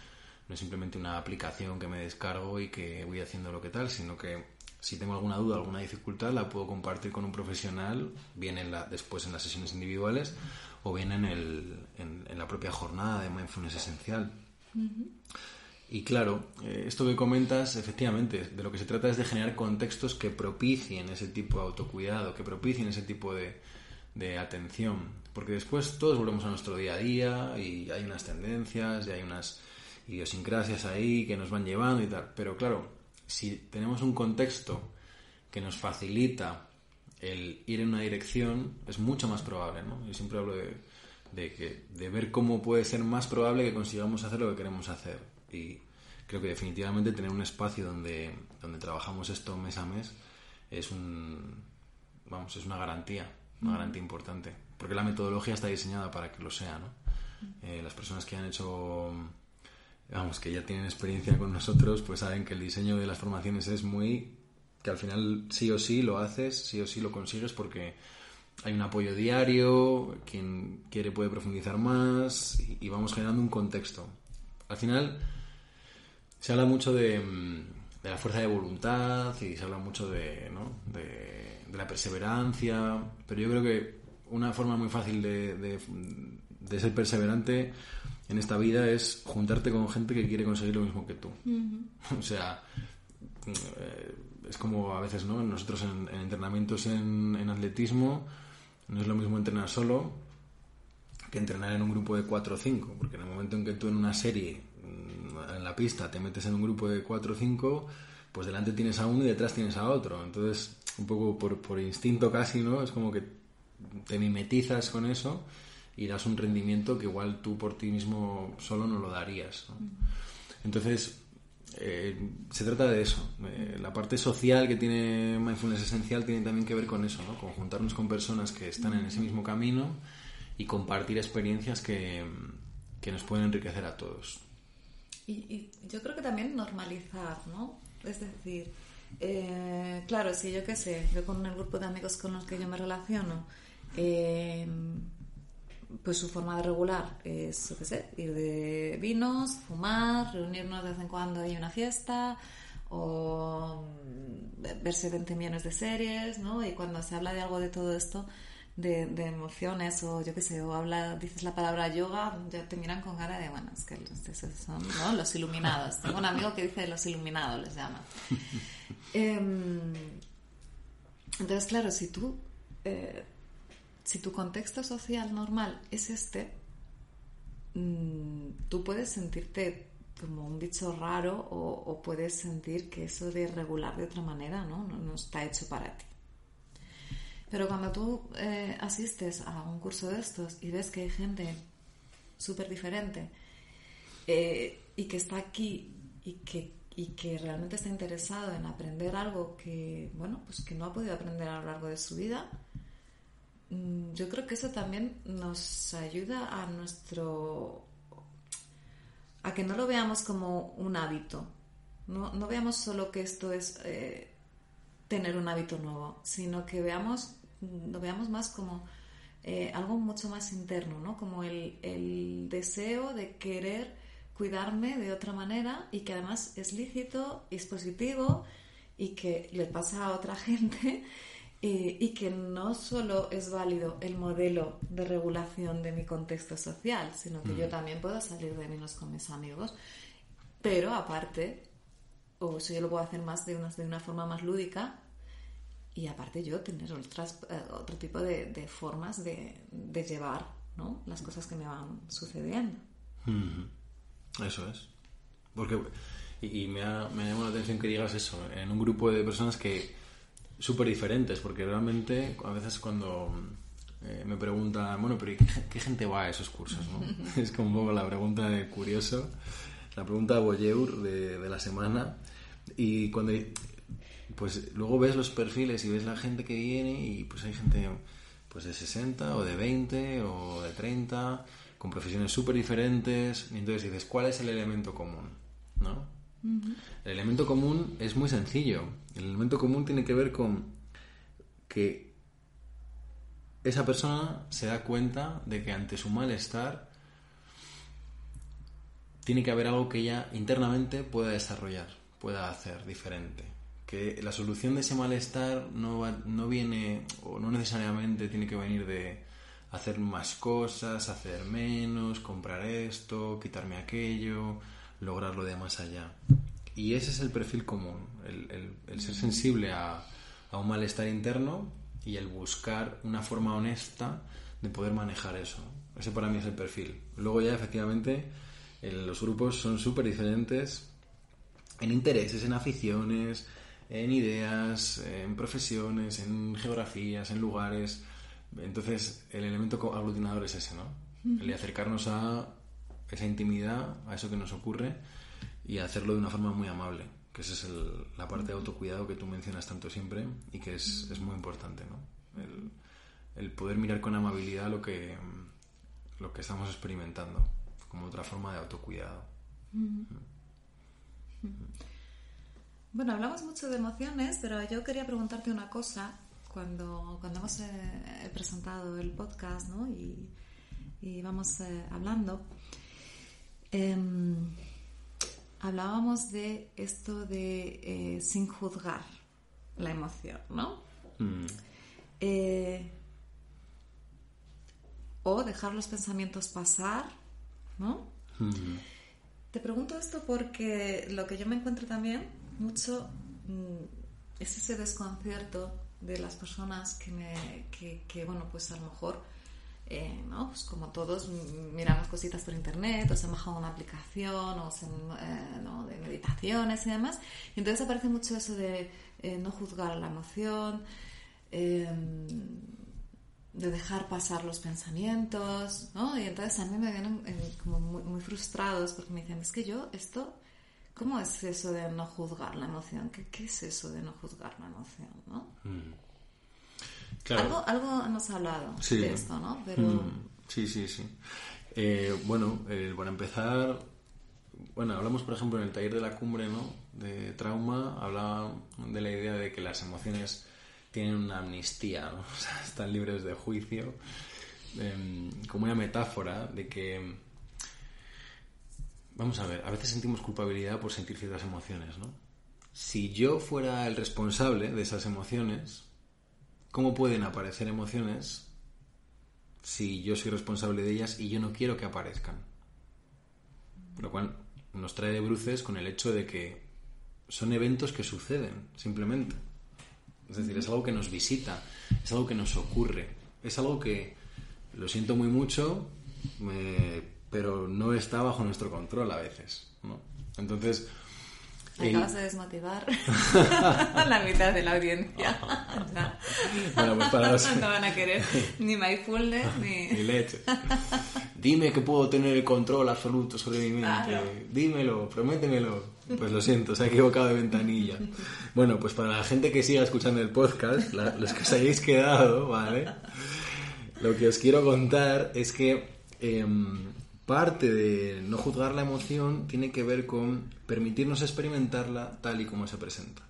no es simplemente una aplicación que me descargo y que voy haciendo lo que tal, sino que si tengo alguna duda, alguna dificultad, la puedo compartir con un profesional, bien en la, después en las sesiones individuales o bien en, el, en, la propia jornada de mindfulness esencial. Y claro, eh, esto que comentas, efectivamente, de lo que se trata es de generar contextos que propicien ese tipo de autocuidado, que propicien ese tipo de, de atención. Porque después todos volvemos a nuestro día a día y hay unas tendencias y hay unas idiosincrasias ahí que nos van llevando y tal. Pero claro, si tenemos un contexto que nos facilita el ir en una dirección, es mucho más probable, ¿no? Yo siempre hablo de, de, que, de ver cómo puede ser más probable que consigamos hacer lo que queremos hacer. Y creo que definitivamente tener un espacio donde, donde trabajamos esto mes a mes es un vamos es una garantía una garantía importante. Porque la metodología está diseñada para que lo sea no eh, las personas que han hecho vamos que ya tienen experiencia con nosotros pues saben que el diseño de las formaciones es muy que al final sí o sí lo haces, sí o sí lo consigues porque hay un apoyo diario, quien quiere puede profundizar más y, y vamos generando un contexto. Al final se habla mucho de, mm, de la fuerza de voluntad y se habla mucho de, ¿no? de, de la perseverancia, pero yo creo que una forma muy fácil de, ser perseverante en esta vida es juntarte con gente que quiere conseguir lo mismo que tú. O sea, eh, es como a veces, ¿no? Nosotros en, en entrenamientos en, en atletismo no es lo mismo entrenar solo que entrenar en un grupo de 4 o 5, porque en el momento en que tú en una serie, mm, en la pista, te metes en un grupo de 4 o 5, pues delante tienes a uno y detrás tienes a otro. Entonces, un poco por, por instinto casi, ¿no? Es como que te mimetizas con eso y das un rendimiento que igual tú por ti mismo solo no lo darías. ¿no? Entonces, eh, se trata de eso. Eh, la parte social que tiene Mindfulness Esencial tiene también que ver con eso, ¿no? Con juntarnos con personas que están en ese mismo camino y compartir experiencias que, que nos pueden enriquecer a todos. Y, yo creo que también normalizar, ¿no? Es decir, eh, claro, si yo qué sé, yo con el grupo de amigos con los que yo me relaciono, pues su forma de regular es, yo qué sé, ir de vinos, fumar, reunirnos de vez en cuando hay una fiesta o mm, verse 20 millones de series, ¿no? Y cuando se habla de algo de todo esto, de, de emociones o yo qué sé, o habla, dices la palabra yoga, ya te miran con cara de, bueno, es que esos son ¿no? los iluminados. Tengo un amigo que dice los iluminados, les llama. Em, entonces, claro, si tú, eh, si tu contexto social normal es este, mm, tú puedes sentirte como un bicho raro o, puedes sentir que eso de regular de otra manera ¿no? No, está hecho para ti. Pero cuando tú eh, asistes a un curso de estos y ves que hay gente súper diferente eh, y que está aquí y que, y que realmente está interesado en aprender algo que, bueno, pues que no ha podido aprender a lo largo de su vida, yo creo que eso también nos ayuda a nuestro a que no lo veamos como un hábito. No, no veamos solo que esto es eh, tener un hábito nuevo, sino que veamos, lo veamos más como eh, algo mucho más interno, ¿no? Como el, el deseo de querer cuidarme de otra manera y que además es lícito es positivo y que le pasa a otra gente y, y que no solo es válido el modelo de regulación de mi contexto social, sino que yo también puedo salir de menos con mis amigos, pero aparte, o eso yo lo puedo hacer más de una, de una forma más lúdica, y aparte yo tener otras, eh, otro tipo de, de formas de, de llevar ¿no? las cosas que me van sucediendo. Eso es. Porque, y, y me, ha, me ha llamado la atención que digas eso, en un grupo de personas que súper diferentes, porque realmente a veces cuando eh, me preguntan, bueno, pero ¿y ¿qué, qué gente va a esos cursos? ¿no? es como un poco la pregunta de curioso, la pregunta de Boyeur de, de la semana, y cuando pues luego ves los perfiles y ves la gente que viene y pues hay gente pues de 60 o de 20 o de 30 con profesiones súper diferentes y entonces dices ¿cuál es el elemento común? ¿no? El elemento común es muy sencillo el elemento común tiene que ver con que esa persona se da cuenta de que ante su malestar tiene que haber algo que ella internamente pueda desarrollar, pueda hacer diferente. Que la solución de ese malestar no, va- no viene o no necesariamente tiene que venir de hacer más cosas, hacer menos, comprar esto, quitarme aquello, lograrlo de más allá. Y ese es el perfil común, el, el- ser sensible a, a un malestar interno y el buscar una forma honesta de poder manejar eso. Ese para mí es el perfil. Luego ya efectivamente los grupos son súper diferentes en intereses, en aficiones, en ideas, en profesiones, en geografías, en lugares. Entonces, el elemento aglutinador es ese, ¿no? El de acercarnos a esa intimidad, a eso que nos ocurre y hacerlo de una forma muy amable, que esa es el- la parte de autocuidado que tú mencionas tanto siempre y que es, es muy importante, ¿no? El, el poder mirar con amabilidad lo que, lo que estamos experimentando, como otra forma de autocuidado. Bueno, hablamos mucho de emociones, pero yo quería preguntarte una cosa cuando, cuando hemos eh, presentado el podcast ¿no? y, y vamos eh, hablando. Em, hablábamos de esto de eh, sin juzgar la emoción, ¿no? Mm. Eh, o dejar los pensamientos pasar, ¿no? Mm. Te pregunto esto porque lo que yo me encuentro también mucho mm, es ese desconcierto de las personas que, me, que, que, bueno, pues a lo mejor, eh, ¿no? Pues como todos miramos cositas por internet, o se han bajado una aplicación, o se, eh, ¿no? de meditaciones y demás, y entonces aparece mucho eso de eh, no juzgar la emoción, eh, de dejar pasar los pensamientos, ¿no? Y entonces a mí me vienen eh, como muy, muy frustrados porque me dicen, es que yo esto, ¿cómo es eso de no juzgar la emoción? ¿Qué, qué es eso de no juzgar la emoción, no? Mm. Claro. Algo, algo hemos hablado Sí. de esto, ¿no? Pero Mm, Sí, sí, sí. Eh, bueno, eh, para empezar, bueno, hablamos por ejemplo en el taller de la cumbre, ¿no? De trauma, hablaba de la idea de que las emociones tienen una amnistía, ¿no? O sea, están libres de juicio, em, como una metáfora de que, vamos a ver, a veces sentimos culpabilidad por sentir ciertas emociones, ¿no? Si yo fuera el responsable de esas emociones, ¿cómo pueden aparecer emociones si yo soy responsable de ellas y yo no quiero que aparezcan? Lo cual nos trae de bruces con el hecho de que son eventos que suceden, simplemente. Es decir, es algo que nos visita, es algo que nos ocurre, es algo que, lo siento muy mucho, me- pero no está bajo nuestro control a veces. ¿no? Entonces, me acabas de desmotivar a la mitad de la audiencia. Bueno, pues para los- No van a querer ni mindfulness Ni ni... leche. Dime que puedo tener el control absoluto sobre mi mente. Claro. Dímelo, prométemelo. Pues lo siento, se ha equivocado de ventanilla. Bueno, pues para la gente que siga escuchando el podcast, la- los que os hayáis quedado, ¿vale? Lo que os quiero contar es que em, parte de no juzgar la emoción tiene que ver con permitirnos experimentarla tal y como se presenta.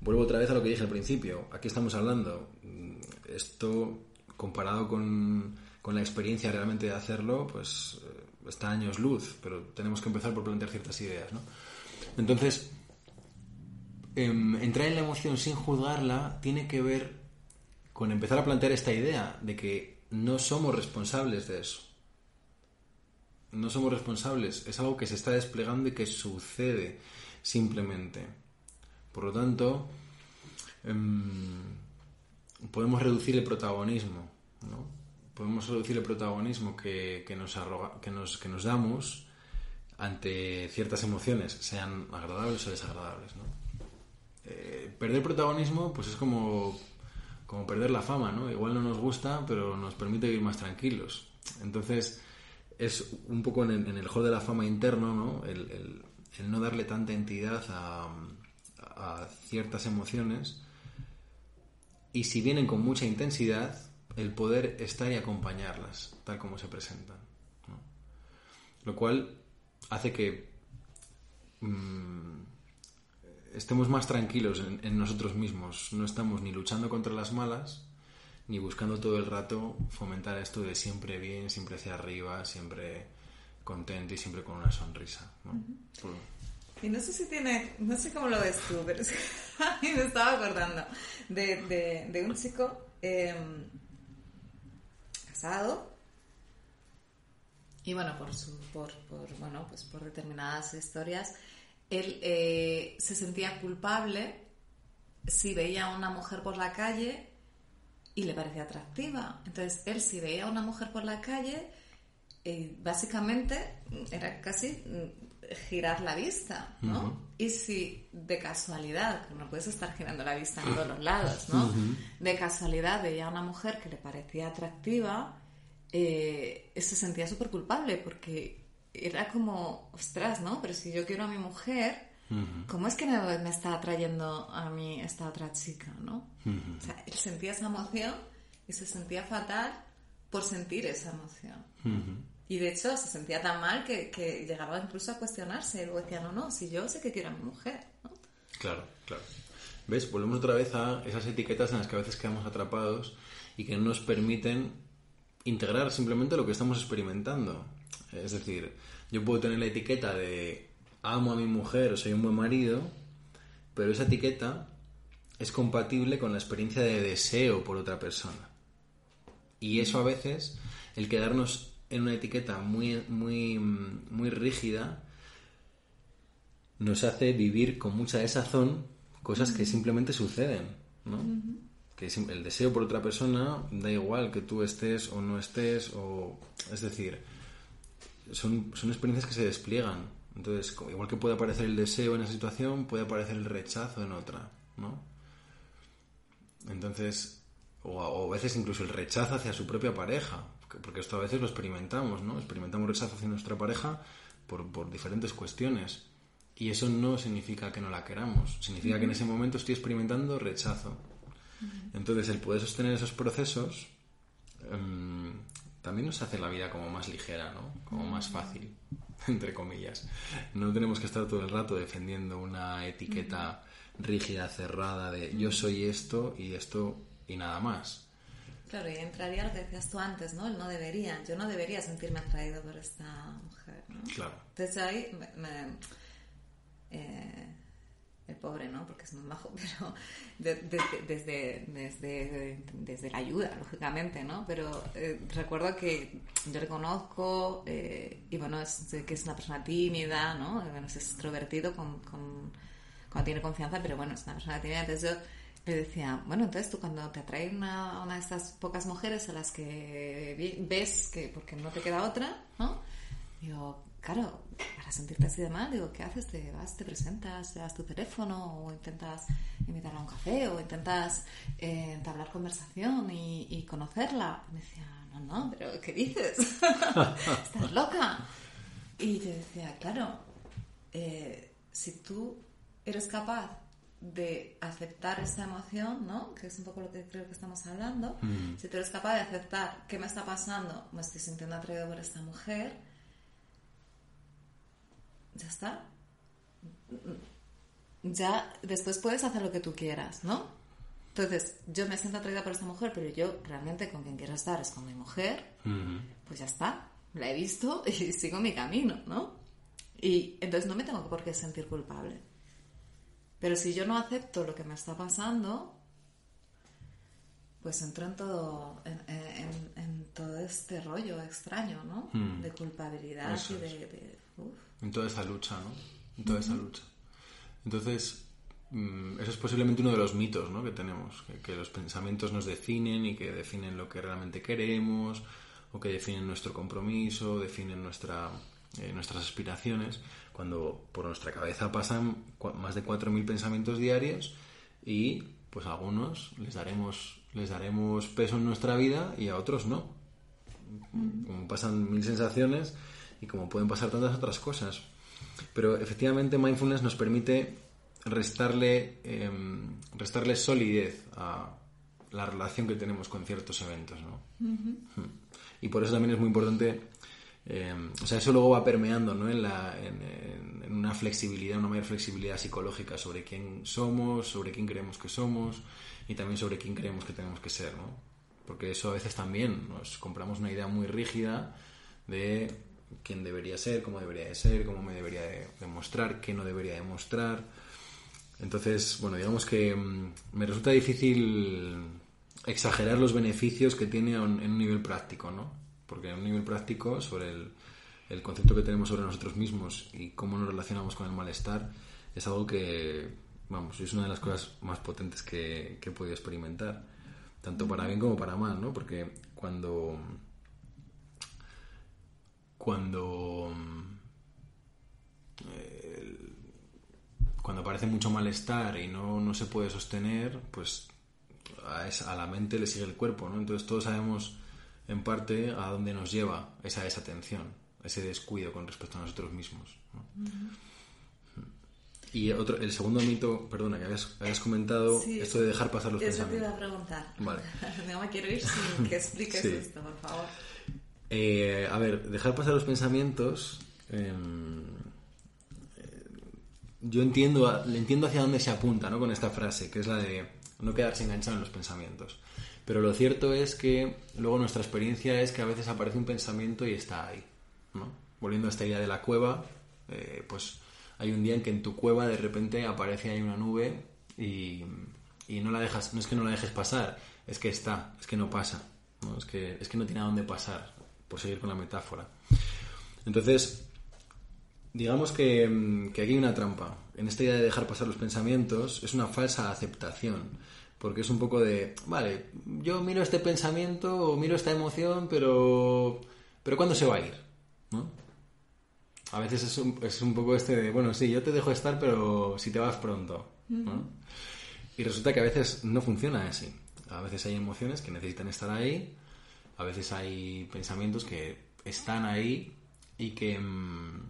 Vuelvo otra vez a lo que dije al principio. Aquí estamos hablando. mm, Esto, comparado con, con la experiencia realmente de hacerlo, pues eh, está años luz, pero tenemos que empezar por plantear ciertas ideas, ¿no? Entonces, em, entrar en la emoción sin juzgarla tiene que ver con empezar a plantear esta idea de que no somos responsables de eso. No somos responsables, es algo que se está desplegando y que sucede simplemente. Por lo tanto, em, podemos reducir el protagonismo, ¿no? Podemos reducir el protagonismo que, que nos, arroga- que, nos, que nos damos ante ciertas emociones, sean agradables o desagradables, ¿no? Eh, perder protagonismo, pues es como, como perder la fama, ¿no? Igual no nos gusta, pero nos permite vivir más tranquilos. Entonces, es un poco en el, juego de la fama interno, ¿no? El, no darle tanta entidad a, a ciertas emociones y si vienen con mucha intensidad, el poder estar y acompañarlas tal como se presentan. Lo cual hace que mm, estemos más tranquilos en nosotros mismos. No estamos ni luchando contra las malas, ni buscando todo el rato fomentar esto de siempre bien, siempre hacia arriba, siempre contento y siempre con una sonrisa. ¿no? Por- Y no sé si tiene, no sé cómo lo ves tú, pero es que a mí me estaba acordando de, de- de un chico eh, casado y bueno, por, su, por, por, bueno, pues por determinadas historias, él eh, se sentía culpable si veía a una mujer por la calle y le parecía atractiva. Entonces, él si veía a una mujer por la calle, eh, básicamente mm, era casi mm, girar la vista, ¿no? Y si de casualidad, que no puedes estar girando la vista en todos los lados, ¿no? De casualidad veía a una mujer que le parecía atractiva, eh, se sentía súper culpable porque era como, ostras, ¿no? Pero si yo quiero a mi mujer, ¿cómo es que me, me está atrayendo a mí esta otra chica, ¿no? O sea, él sentía esa emoción y se sentía fatal por sentir esa emoción. Y de hecho se sentía tan mal que, que llegaba incluso a cuestionarse. Y luego decía, no, no, si yo sé que quiero a mi mujer, ¿no? Claro, claro. ¿Ves? Volvemos otra vez a esas etiquetas en las que a veces quedamos atrapados y que no nos permiten integrar simplemente lo que estamos experimentando. Es decir, yo puedo tener la etiqueta de amo a mi mujer o soy un buen marido, pero esa etiqueta es compatible con la experiencia de deseo por otra persona. Y eso a veces, el quedarnos en una etiqueta muy, muy, muy rígida, nos hace vivir con mucha desazón cosas que simplemente suceden, ¿no? Que el deseo por otra persona da igual que tú estés o no estés, o... Es decir, son, son experiencias que se despliegan. Entonces, igual que puede aparecer el deseo en esa situación, puede aparecer el rechazo en otra, ¿no? Entonces, o a, veces incluso el rechazo hacia su propia pareja, porque esto a veces lo experimentamos, ¿no? Experimentamos rechazo hacia nuestra pareja por, por diferentes cuestiones. Y eso no significa que no la queramos, significa que en ese momento estoy experimentando rechazo. Entonces, el poder sostener esos procesos em, también nos hace la vida como más ligera, ¿no? Como más fácil, entre comillas. No tenemos que estar todo el rato defendiendo una etiqueta rígida, cerrada de yo soy esto y esto y nada más. Claro, y entraría lo que decías tú antes, ¿no? El no debería. Yo no debería sentirme atraído por esta mujer, ¿no? Claro. Entonces ahí me, eh, el pobre, ¿no? Porque es muy majo, pero desde, desde, desde, la ayuda, lógicamente, ¿no? Pero eh, recuerdo que yo le conozco eh, y bueno, es, que es una persona tímida, ¿no? Bueno, es extrovertido con, con, cuando tiene confianza, pero bueno, es una persona tímida. Entonces yo le decía, bueno, entonces tú cuando te atrae una, una de estas pocas mujeres a las que ves que, porque no te queda otra, ¿no? Digo, claro, para sentirte así de mal, digo, ¿qué haces? ¿Te vas, te presentas, te das tu teléfono o intentas invitarla a un café o intentas eh, entablar conversación y, conocerla? me decía, no, no, pero ¿qué dices? Estás loca. Y te decía, claro, eh, si tú eres capaz de aceptar esa emoción, ¿no? Que es un poco lo que creo que estamos hablando. Mm. Si tú eres capaz de aceptar qué me está pasando, me estoy sintiendo atraído por esta mujer, ya está. Ya después puedes hacer lo que tú quieras, ¿no? Entonces, yo me siento atraída por esta mujer, pero yo realmente con quien quiero estar es con mi mujer, pues ya está. La he visto y sigo mi camino, ¿no? Y entonces no me tengo por qué sentir culpable. Pero si yo no acepto lo que me está pasando, pues entro en todo, en, todo este rollo extraño, ¿no? Hmm. De culpabilidad y de, en toda esa lucha, ¿no? En toda esa lucha. Entonces, mm, eso es posiblemente uno de los mitos ¿no? que tenemos, que, los pensamientos nos definen y que definen lo que realmente queremos, o que definen nuestro compromiso, definen nuestra, eh, nuestras aspiraciones, cuando por nuestra cabeza pasan más de 4.000 pensamientos diarios y pues a algunos les daremos, les daremos peso en nuestra vida y a otros no. Como pasan mil sensaciones, y como pueden pasar tantas otras cosas. Pero efectivamente mindfulness nos permite restarle, em, restarle solidez a la relación que tenemos con ciertos eventos. ¿no? Y por eso también es muy importante, em, o sea, eso luego va permeando ¿no? en, la, en, en, una flexibilidad, una mayor flexibilidad psicológica sobre quién somos, sobre quién creemos que somos y también sobre quién creemos que tenemos que ser. ¿no? Porque eso a veces también nos compramos una idea muy rígida de quién debería ser, cómo debería de ser, cómo me debería de demostrar, qué no debería demostrar. Entonces, bueno, digamos que mm, me resulta difícil exagerar los beneficios que tiene en un nivel práctico, ¿no? Porque en un nivel práctico, sobre el, concepto que tenemos sobre nosotros mismos y cómo nos relacionamos con el malestar, es algo que, vamos, es una de las cosas más potentes que, que he podido experimentar, tanto para bien como para mal, ¿no? Porque cuando cuando eh, cuando aparece mucho malestar y no, no, se puede sostener, pues a, esa, a, la mente le sigue el cuerpo, ¿no? Entonces todos sabemos en parte a dónde nos lleva esa desatención, ese descuido con respecto a nosotros mismos. Y otro, el segundo mito, perdona, que habías, comentado, esto de dejar pasar los pensamientos. Eso te iba a preguntar. Vale. no me quiero ir sin que expliques esto, por favor. Eh, a ver, dejar pasar los pensamientos. Em, yo entiendo, entiendo hacia dónde se apunta ¿no? con esta frase, que es la de no quedarse enganchado en los pensamientos. Pero lo cierto es que luego nuestra experiencia es que a veces aparece un pensamiento y está ahí. ¿no? Volviendo a esta idea de la cueva, eh, pues hay un día en que en tu cueva de repente aparece ahí una nube y, y, no la dejas, no es que no la dejes pasar, es que está, es que no pasa. Es, que, es que no tiene a dónde pasar, por seguir con la metáfora. Entonces, digamos que, que aquí hay una trampa. En esta idea de dejar pasar los pensamientos es una falsa aceptación porque es un poco de, vale, yo miro este pensamiento o miro esta emoción, pero, pero ¿cuándo se va a ir? ¿No? A veces es un, es un poco este de, bueno, sí, yo te dejo estar, pero si te vas pronto. ¿no? Y resulta que a veces no funciona así. A veces hay emociones que necesitan estar ahí, a veces hay pensamientos que están ahí y que, mm,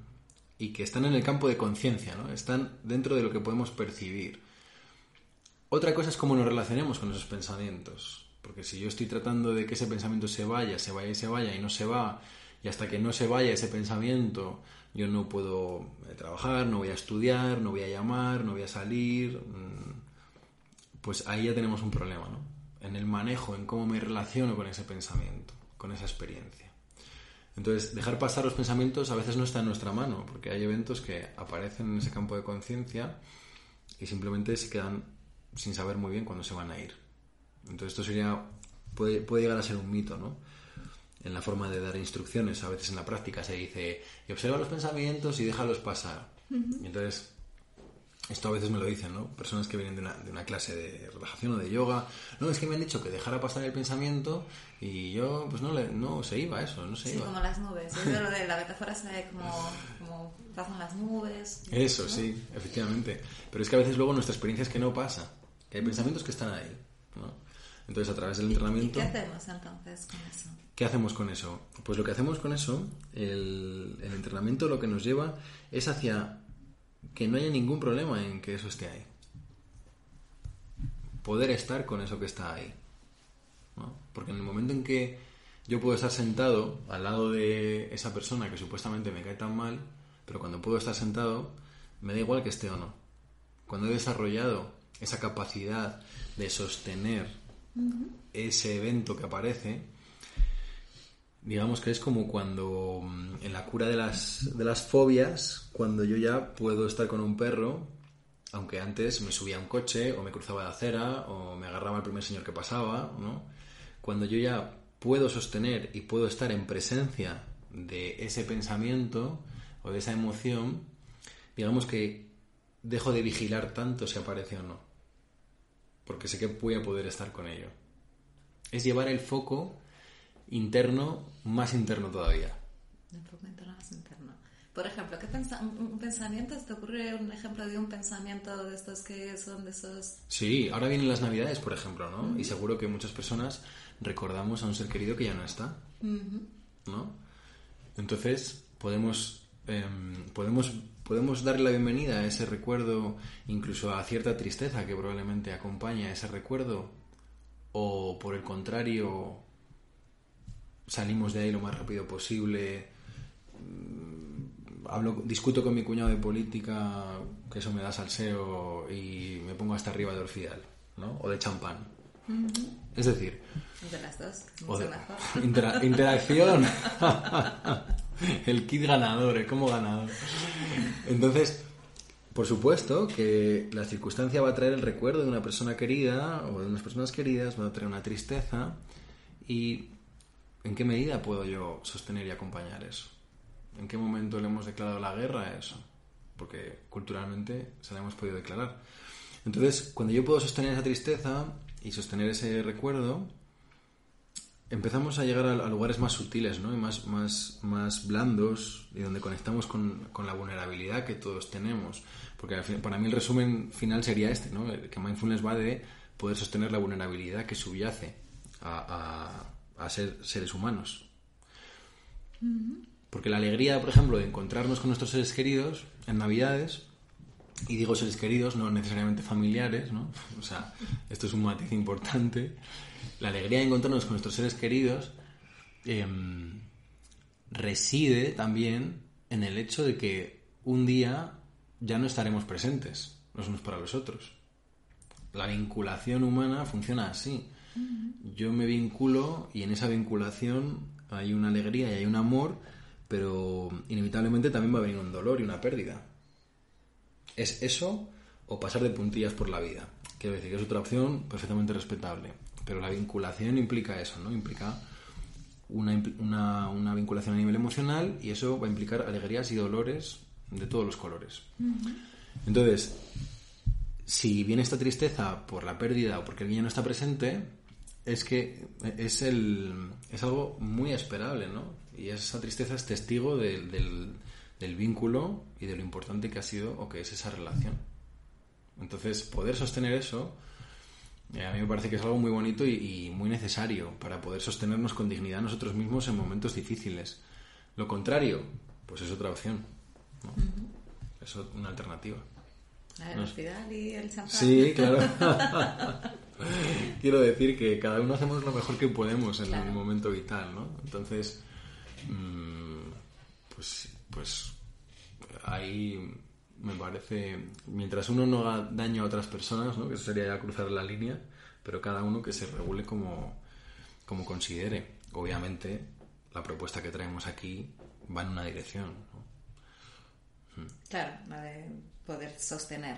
y que están en el campo de conciencia, ¿no? Están dentro de lo que podemos percibir. Otra cosa es cómo nos relacionemos con esos pensamientos. Porque si yo estoy tratando de que ese pensamiento se vaya, se vaya y se vaya y no se va, y hasta que no se vaya ese pensamiento, yo no puedo eh, trabajar, no voy a estudiar, no voy a llamar, no voy a salir, mm, pues ahí ya tenemos un problema, ¿no? En el manejo, en cómo me relaciono con ese pensamiento, con esa experiencia. Entonces, dejar pasar los pensamientos a veces no está en nuestra mano, porque hay eventos que aparecen en ese campo de conciencia y simplemente se quedan sin saber muy bien cuándo se van a ir. Entonces esto sería puede, puede llegar a ser un mito, ¿no? En la forma de dar instrucciones, a veces en la práctica se dice, y observa los pensamientos y déjalos pasar. Y entonces, esto a veces me lo dicen, ¿no? Personas que vienen de una, de una, clase de relajación o de yoga. No, es que me han dicho que dejara pasar el pensamiento y yo, pues no, le, no se iba eso, no se sí, iba. como las nubes. Es lo de la metáfora se como, como pasan las nubes. Eso, ¿no? sí, efectivamente. Pero es que a veces luego nuestra experiencia es que no pasa. Que hay pensamientos que están ahí, ¿no? Entonces, a través del entrenamiento... ¿Y qué hacemos entonces con eso? ¿Qué hacemos con eso? Pues lo que hacemos con eso, el, el entrenamiento lo que nos lleva es hacia que no haya ningún problema en que eso esté ahí. Poder estar con eso que está ahí. ¿no? Porque en el momento en que yo puedo estar sentado al lado de esa persona que supuestamente me cae tan mal, pero cuando puedo estar sentado, me da igual que esté o no. Cuando he desarrollado esa capacidad de sostener uh -huh. ese evento que aparece, digamos que es como cuando mm, en la cura de las, de las fobias, cuando yo ya puedo estar con un perro, aunque antes me subía a un coche o me cruzaba la acera o me agarraba al primer señor que pasaba, ¿no? Cuando yo ya puedo sostener y puedo estar en presencia de ese pensamiento o de esa emoción, digamos que dejo de vigilar tanto si aparece o no, porque sé que voy a poder estar con ello. Es llevar el foco interno más interno todavía. Foco interno más interno. Por ejemplo, ¿qué pensa un pensamiento? ¿Te ocurre un ejemplo de un pensamiento de estos que son de esos...? Sí, ahora vienen las navidades, por ejemplo, ¿no? Uh -huh. Y seguro que muchas personas recordamos a un ser querido que ya no está, uh -huh. ¿no? Entonces, podemos, eh, podemos, podemos darle la bienvenida a ese recuerdo, incluso a cierta tristeza que probablemente acompaña a ese recuerdo, o por el contrario, salimos de ahí lo más rápido posible. Hablo, discuto con mi cuñado de política, que eso me da salseo, y me pongo hasta arriba de orfidal, ¿no? O de champán. Uh -huh. Es decir... De las dos, o de. Intera interacción. el kit ganador, el como ganador. Entonces, por supuesto que la circunstancia va a traer el recuerdo de una persona querida o de unas personas queridas, va a traer una tristeza y ¿en qué medida puedo yo sostener y acompañar eso? ¿En qué momento le hemos declarado la guerra a eso? Porque culturalmente se la hemos podido declarar. Entonces, cuando yo puedo sostener esa tristeza y sostener ese recuerdo, empezamos a llegar a, lugares más sutiles, ¿no? Y más, más, más blandos y donde conectamos con, con la vulnerabilidad que todos tenemos. Porque para mí el resumen final sería este, ¿no? Que mindfulness va de poder sostener la vulnerabilidad que subyace a, a, a ser seres humanos. Porque la alegría, por ejemplo, de encontrarnos con nuestros seres queridos en Navidades, y digo seres queridos, no necesariamente familiares, ¿no? O sea, esto es un matiz importante. La alegría de encontrarnos con nuestros seres queridos eh, reside también en el hecho de que un día ya no estaremos presentes los unos para los otros. La vinculación humana funciona así. Yo me vinculo y en esa vinculación hay una alegría y hay un amor, pero inevitablemente también va a venir un dolor y una pérdida. ¿Es eso o pasar de puntillas por la vida? Quiero decir que es otra opción perfectamente respetable. Pero la vinculación implica eso, ¿no? Implica una, una, una vinculación a nivel emocional y eso va a implicar alegrías y dolores de todos los colores. Entonces, si viene esta tristeza por la pérdida o porque el niño no está presente, es que es, el, es algo muy esperable, ¿no? Y esa tristeza es testigo del, del, vínculo y de lo importante que ha sido o que es esa relación. Entonces, poder sostener eso, eh, a mí me parece que es algo muy bonito y, muy necesario para poder sostenernos con dignidad nosotros mismos en momentos difíciles. Lo contrario, pues es otra opción. ¿no? Es una alternativa. La y el champán. Sí, claro. Quiero decir que cada uno hacemos lo mejor que podemos en el momento vital, ¿no? Entonces, mm, pues, pues ahí me parece, mientras uno no haga daño a otras personas, ¿no? que eso sería ya cruzar la línea, pero cada uno que se regule como, como considere. Obviamente, la propuesta que traemos aquí va en una dirección. ¿no? Claro, la de poder sostener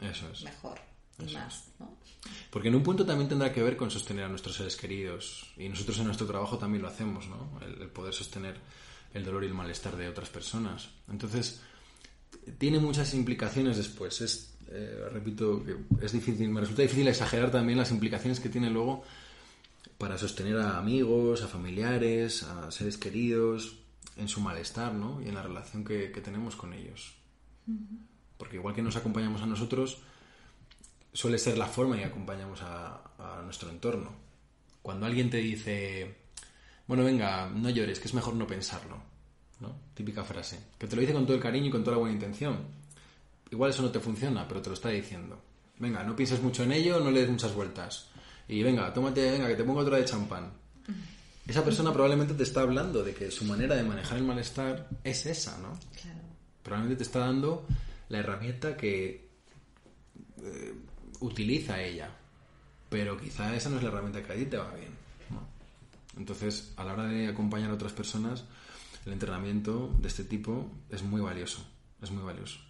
eso es. mejor y más. ¿no? Porque en un punto también tendrá que ver con sostener a nuestros seres queridos. Y nosotros en nuestro trabajo también lo hacemos, ¿no? el poder sostener el dolor y el malestar de otras personas. Entonces, tiene muchas implicaciones después. Es, eh, repito, que es difícil, me resulta difícil exagerar también las implicaciones que tiene luego para sostener a amigos, a familiares, a seres queridos, en su malestar, ¿no? Y en la relación que, tenemos con ellos. Porque igual que nos acompañamos a nosotros, suele ser la forma en que acompañamos a, a nuestro entorno. Cuando alguien te dice, bueno, venga, no llores, que es mejor no pensarlo Típica frase. Que te lo dice con todo el cariño y con toda la buena intención. Igual eso no te funciona, pero te lo está diciendo. Venga, no pienses mucho en ello, no le des muchas vueltas. Y venga, tómate, venga, que te pongo otra de champán. Esa persona probablemente te está hablando de que su manera de manejar el malestar es esa, ¿no? Claro. Probablemente te está dando la herramienta que eh, utiliza ella. Pero quizá esa no es la herramienta que a ti te va bien. Entonces, a la hora de acompañar a otras personas, el entrenamiento de este tipo es muy valioso, es muy valioso.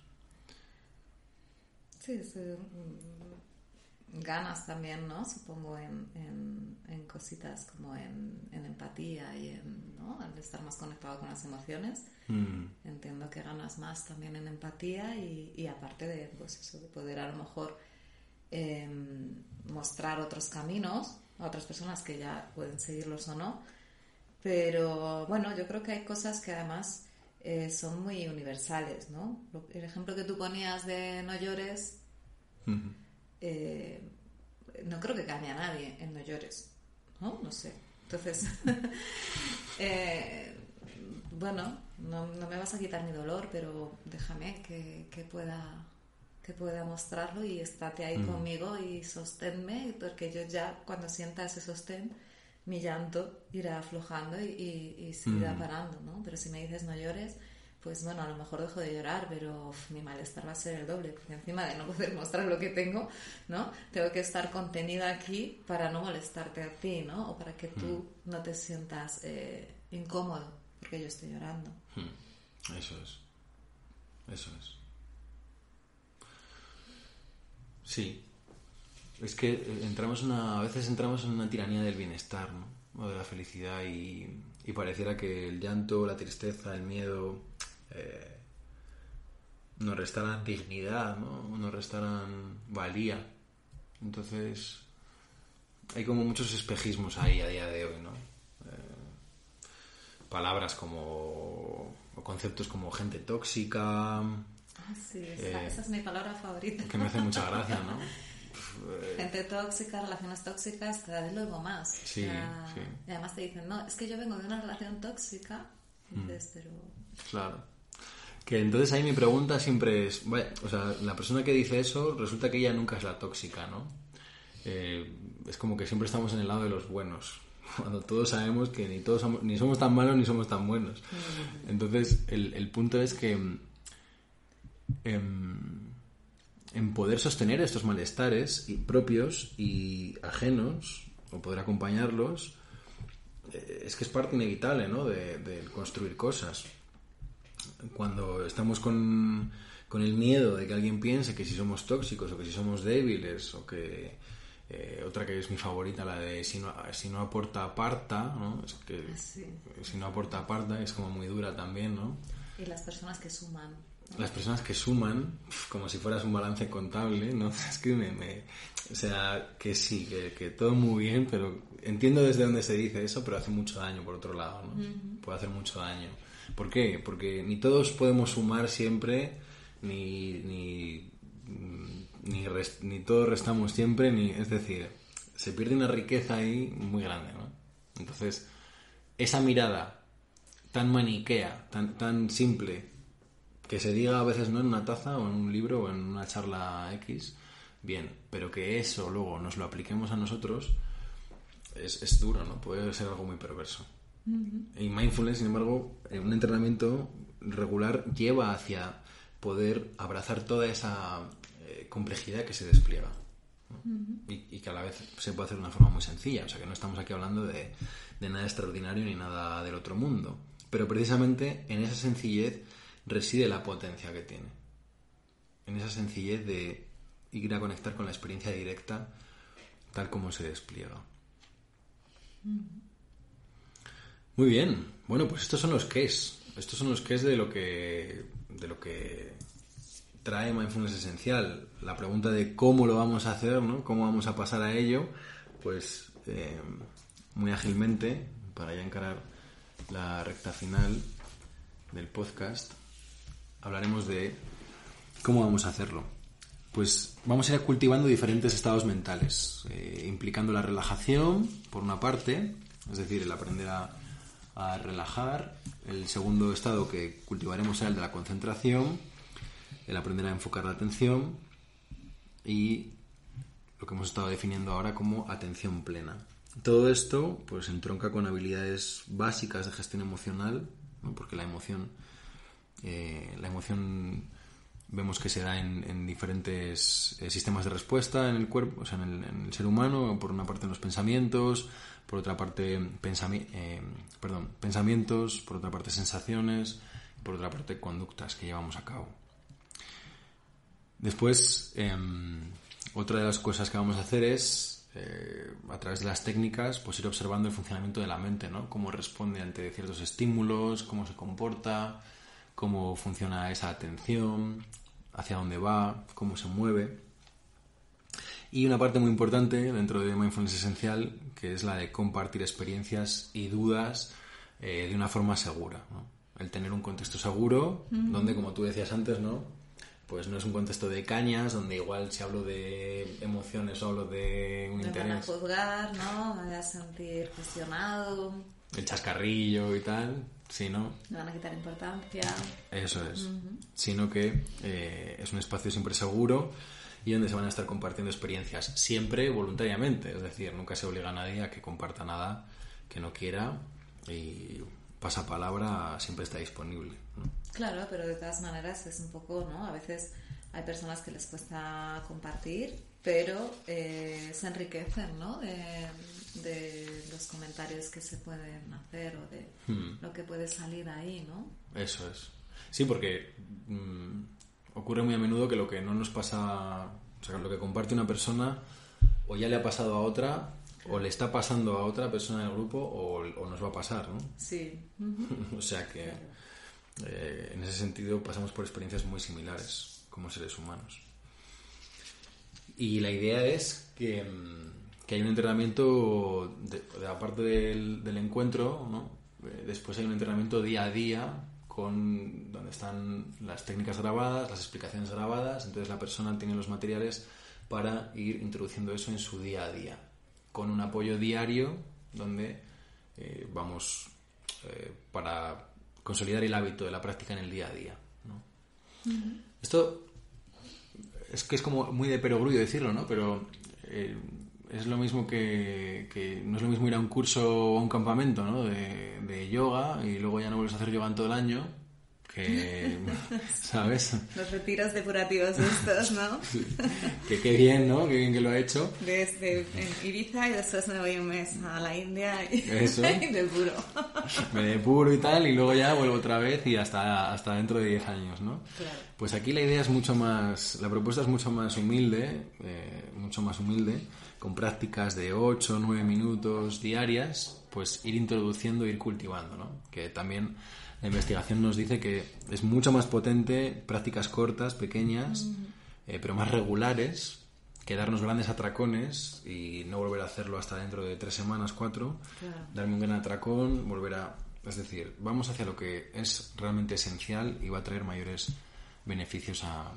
Sí, mm, ganas también, ¿no? Supongo en, en, cositas como en, empatía y en ¿no? estar más conectado con las emociones. Mm. Entiendo que ganas más también en empatía y, aparte de, pues eso, de poder a lo mejor em, mostrar otros caminos a otras personas que ya pueden seguirlos o no, pero bueno, yo creo que hay cosas que además eh, son muy universales, ¿no? El ejemplo que tú ponías de no llores, eh, no creo que cambie a nadie en no llores, ¿no? No sé. Entonces, eh, bueno, no, me vas a quitar mi dolor, pero déjame que, pueda que pueda mostrarlo y estate ahí conmigo y sosténme, porque yo ya cuando sienta ese sostén, mi llanto irá aflojando y, y, se irá mm. parando, ¿no? Pero si me dices no llores, pues bueno, a lo mejor dejo de llorar, pero mi malestar va a ser el doble, porque encima de no poder mostrar lo que tengo, ¿no? Tengo que estar contenida aquí para no molestarte a ti, ¿no? O para que tú mm. no te sientas eh, incómodo porque yo estoy llorando. Mm. Eso es. Eso es. Sí, es que eh, entramos una, a veces entramos en una tiranía del bienestar, ¿no? O de la felicidad y, pareciera que el llanto, la tristeza, el miedo eh, nos restaran dignidad, ¿no? Nos restaran valía. Entonces hay como muchos espejismos ahí a día de hoy, ¿no? Eh, palabras como o conceptos como gente tóxica. Sí, esa, esa es mi palabra favorita. Que me hace mucha gracia, ¿no? Eh, Gente tóxica, relaciones tóxicas, cada vez luego más. Sí, Y además te dicen, no, es que yo vengo de una relación tóxica. Mm. pero... Claro. Que entonces ahí mi pregunta siempre es, o sea, la persona que dice eso resulta que ella nunca es la tóxica, ¿no? Eh, es como que siempre estamos en el lado de los buenos, cuando todos sabemos que ni todos somos, ni somos tan malos ni somos tan buenos. Mm. Entonces el, el punto es que en, en poder sostener estos malestares y propios y ajenos, o poder acompañarlos, eh, es que es parte inevitable, ¿no? De, de construir cosas. Cuando estamos con, con el miedo de que alguien piense que si somos tóxicos o que si somos débiles o que eh, otra que es mi favorita, la de si no, si no aporta, aparta, ¿no? Es que Sí. si no aporta, aparta, es como muy dura también, ¿no? Y las personas que suman. Las personas que suman, como si fueras un balance contable, ¿no? Es que me... me- o sea, que sí, que, que todo muy bien, pero entiendo desde dónde se dice eso, pero hace mucho daño por otro lado, ¿no? Puede hacer mucho daño. ¿Por qué? Porque ni todos podemos sumar siempre, ni... ni mm, ni, res- ni todos restamos siempre, ni es decir, se pierde una riqueza ahí muy grande, ¿no? Entonces, esa mirada tan maniquea, tan, tan simple, que se diga a veces no en una taza o en un libro o en una charla X, bien, pero que eso luego nos lo apliquemos a nosotros es, es duro, ¿no? Puede ser algo muy perverso. Y mindfulness, sin embargo, en un entrenamiento regular lleva hacia poder abrazar toda esa eh, complejidad que se despliega. ¿no? y, y que a la vez se puede hacer de una forma muy sencilla. O sea, que no estamos aquí hablando de, de nada extraordinario ni nada del otro mundo. Pero precisamente en esa sencillez reside la potencia que tiene. En esa sencillez de ir a conectar con la experiencia directa tal como se despliega. Muy bien. Bueno, pues estos son los es. Estos son los es de lo que de lo que trae mindfulness esencial. La pregunta de cómo lo vamos a hacer, ¿no? Cómo vamos a pasar a ello, pues eh, muy ágilmente para ya encarar la recta final del podcast hablaremos de cómo vamos a hacerlo. Pues vamos a ir cultivando diferentes estados mentales, eh, implicando la relajación, por una parte, es decir, el aprender a, relajar. El segundo estado que cultivaremos será el de la concentración, el aprender a enfocar la atención y lo que hemos estado definiendo ahora como atención plena. Todo esto pues entronca con habilidades básicas de gestión emocional, porque la emoción, eh, la emoción vemos que se da en, en diferentes eh, sistemas de respuesta en el cuerpo, o sea, en el, ser humano, por una parte en los pensamientos, por otra parte pensami eh, perdón, pensamientos, por otra parte sensaciones, por otra parte conductas que llevamos a cabo. Después, eh, otra de las cosas que vamos a hacer es, a través de las técnicas, pues ir observando el funcionamiento de la mente, ¿no? Cómo responde ante ciertos estímulos, cómo se comporta, cómo funciona esa atención, hacia dónde va, cómo se mueve. Y una parte muy importante dentro de Mindfulness Esencial, que es la de compartir experiencias y dudas eh, de una forma segura. ¿no? El tener un contexto seguro, mm -hmm. donde, como tú decías antes, ¿no? Pues no es un contexto de cañas, donde igual si hablo de emociones o hablo de un Me interés. van a juzgar, ¿no? Me voy a sentir cuestionado. El chascarrillo y tal, sí, ¿no? Me van a quitar importancia. Eso es. Uh -huh. Sino que eh, es un espacio siempre seguro y donde se van a estar compartiendo experiencias, siempre voluntariamente. Es decir, nunca se obliga a nadie a que comparta nada que no quiera y pasapalabra siempre está disponible. ¿no? Claro, pero de todas maneras es un poco, ¿no? A veces hay personas que les cuesta compartir, pero eh, se enriquecen, ¿no? De, de, los comentarios que se pueden hacer o de hmm. lo que puede salir ahí, ¿no? Eso es. Sí, porque mmm, ocurre muy a menudo que lo que no nos pasa, o sea, lo que comparte una persona o ya le ha pasado a otra o le está pasando a otra persona del grupo o, o nos va a pasar, ¿no? Sí. o sea que eh, en ese sentido pasamos por experiencias muy similares como seres humanos. Y la idea es que, que hay un entrenamiento, de, de aparte del, del encuentro, ¿no? Eh, después hay un entrenamiento día a día con donde están las técnicas grabadas, las explicaciones grabadas, entonces la persona tiene los materiales para ir introduciendo eso en su día a día, con un apoyo diario donde eh, vamos eh, para consolidar el hábito de la práctica en el día a día. ¿no? Uh -huh. Esto es que es como muy de perogrullo decirlo, ¿no? Pero eh, es lo mismo que, que, no es lo mismo ir a un curso o a un campamento, ¿no? De, de, yoga y luego ya no vuelves a hacer yoga en todo el año que, ¿sabes? Los retiros depurativos estos, ¿no? que qué bien, ¿no? Qué bien que lo ha hecho. Desde en Ibiza y después me voy un mes a la India y, Eso. y depuro. Me depuro y tal, y luego ya vuelvo otra vez y hasta, hasta dentro de 10 años, ¿no? Claro. Pues aquí la idea es mucho más, la propuesta es mucho más humilde, eh, mucho más humilde, con prácticas de 8 o 9 minutos diarias, pues ir introduciendo, ir cultivando, ¿no? Que también la investigación nos dice que es mucho más potente prácticas cortas, pequeñas, eh, pero más regulares, que darnos grandes atracones y no volver a hacerlo hasta dentro de tres semanas, cuatro, Claro. darme un gran atracón, volver a... Es decir, vamos hacia lo que es realmente esencial y va a traer mayores beneficios a-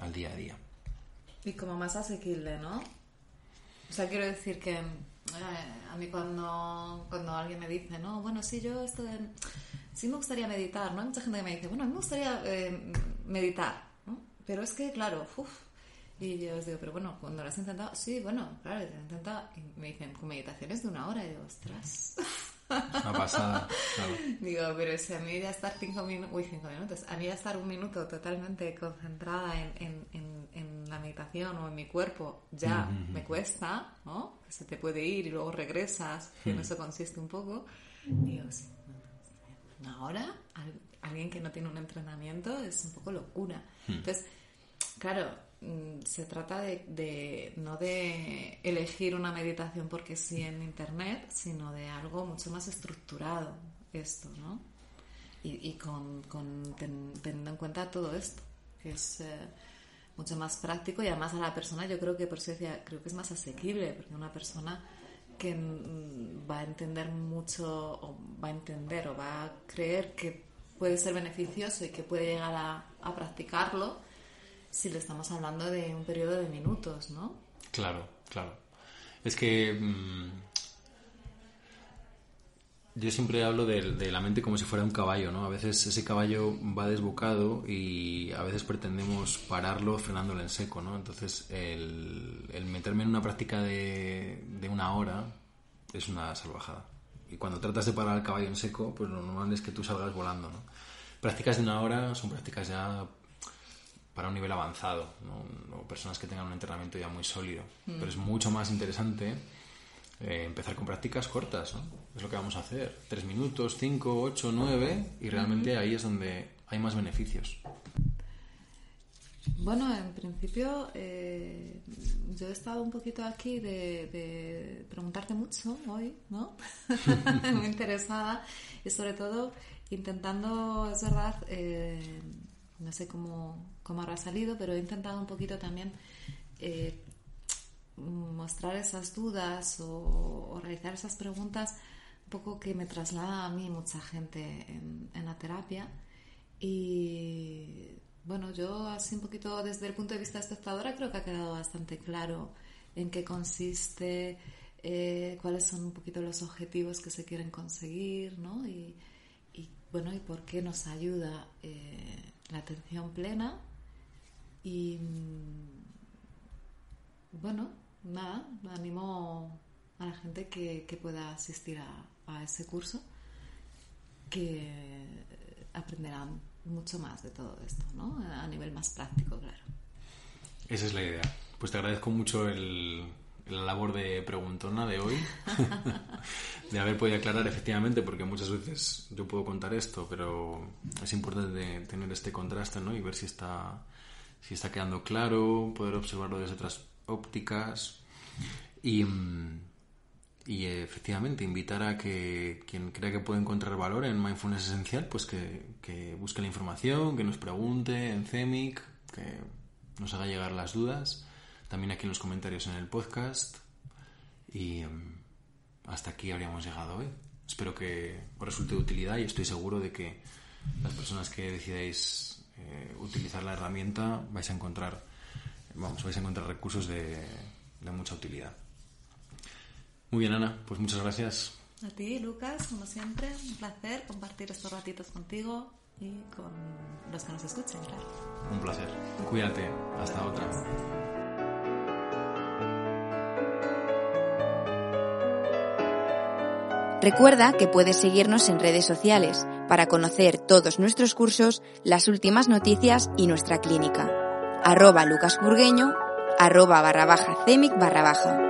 al día a día. Y como más asequible, ¿no? O sea, quiero decir que eh, a mí cuando, cuando alguien me dice, no, bueno, sí, yo esto de- sí me gustaría meditar, ¿no? Hay mucha gente que me dice, bueno, a mí me gustaría eh, meditar, ¿no? Pero es que, claro, uff. Y yo os digo, pero bueno, cuando lo has intentado, sí, bueno, claro, lo he intentado. Y me dicen, con meditaciones de una hora. Y digo, ostras. Una pasada. claro. Digo, pero si a mí ya estar cinco minutos, uy, cinco minutos, a mí ya estar un minuto totalmente concentrada en, en, en, en la meditación o en mi cuerpo ya me cuesta, ¿no? Que se te puede ir y luego regresas, que en eso consiste un poco. Digo, sí, una hora, Al- alguien que no tiene un entrenamiento es un poco locura. Entonces, claro, mm, se trata de, de- no de elegir una meditación porque sí en internet, sino de algo mucho más estructurado esto, ¿no? Y, y con, con ten- teniendo en cuenta todo esto, que es eh, mucho más práctico y además a la persona yo creo que por eso decía, creo que es más asequible, porque una persona que va a entender mucho o va a entender o va a creer que puede ser beneficioso y que puede llegar a, a practicarlo si le estamos hablando de un periodo de minutos, ¿no? Claro, claro. Es que mm, yo siempre hablo de, de la mente como si fuera un caballo, ¿no? A veces ese caballo va desbocado y a veces pretendemos pararlo frenándolo en seco, ¿no? Entonces el, el meterme en una práctica de, de una hora es una salvajada. Y cuando tratas de parar al caballo en seco, pues lo normal es que tú salgas volando, ¿no? Prácticas de una hora son prácticas ya para un nivel avanzado, ¿no? o personas que tengan un entrenamiento ya muy sólido. Pero es mucho más interesante eh, empezar con prácticas cortas, ¿no? Es lo que vamos a hacer. Tres minutos, cinco, ocho, nueve, y realmente ahí es donde hay más beneficios. Bueno, en principio eh, yo he estado un poquito aquí de, de preguntarte mucho hoy, ¿no? Muy interesada y sobre todo intentando, es verdad, eh, no sé cómo, cómo habrá salido, pero he intentado un poquito también eh, mostrar esas dudas o, o realizar esas preguntas un poco que me traslada a mí mucha gente en, en la terapia y bueno, yo así un poquito desde el punto de vista espectadora creo que ha quedado bastante claro en qué consiste, eh, cuáles son un poquito los objetivos que se quieren conseguir, ¿no? Y, y, bueno, y por qué nos ayuda eh, la atención plena. Y mm, bueno, nada, animo a la gente que, que pueda asistir a, a ese curso, que aprenderán mucho más de todo esto, ¿no? A nivel más práctico, claro. Esa es la idea. Pues te agradezco mucho el, la labor de preguntona de hoy, de haber podido aclarar efectivamente, porque muchas veces yo puedo contar esto, pero es importante tener este contraste ¿no? y ver si está, si está quedando claro, poder observarlo desde otras ópticas y, mm, y efectivamente invitar a que quien crea que puede encontrar valor en Mindfulness Esencial, pues que, que busque la información, que nos pregunte en CEMIC, que nos haga llegar las dudas, también aquí en los comentarios en el podcast. Y um, hasta aquí habríamos llegado hoy. Espero que os resulte de utilidad y estoy seguro de que las personas que decidáis eh, utilizar la herramienta vais a encontrar, vamos, vais a encontrar recursos de mucha utilidad. Muy bien, Ana, pues muchas gracias. A ti, Lucas, como siempre, un placer compartir estos ratitos contigo y con los que nos escuchen, claro. Un placer. Cuídate. Hasta otra. Recuerda que puedes seguirnos en redes sociales. para conocer todos nuestros cursos, las últimas noticias y nuestra clínica. Arroba lucasburgueño, arroba barra baja cemic barra baja.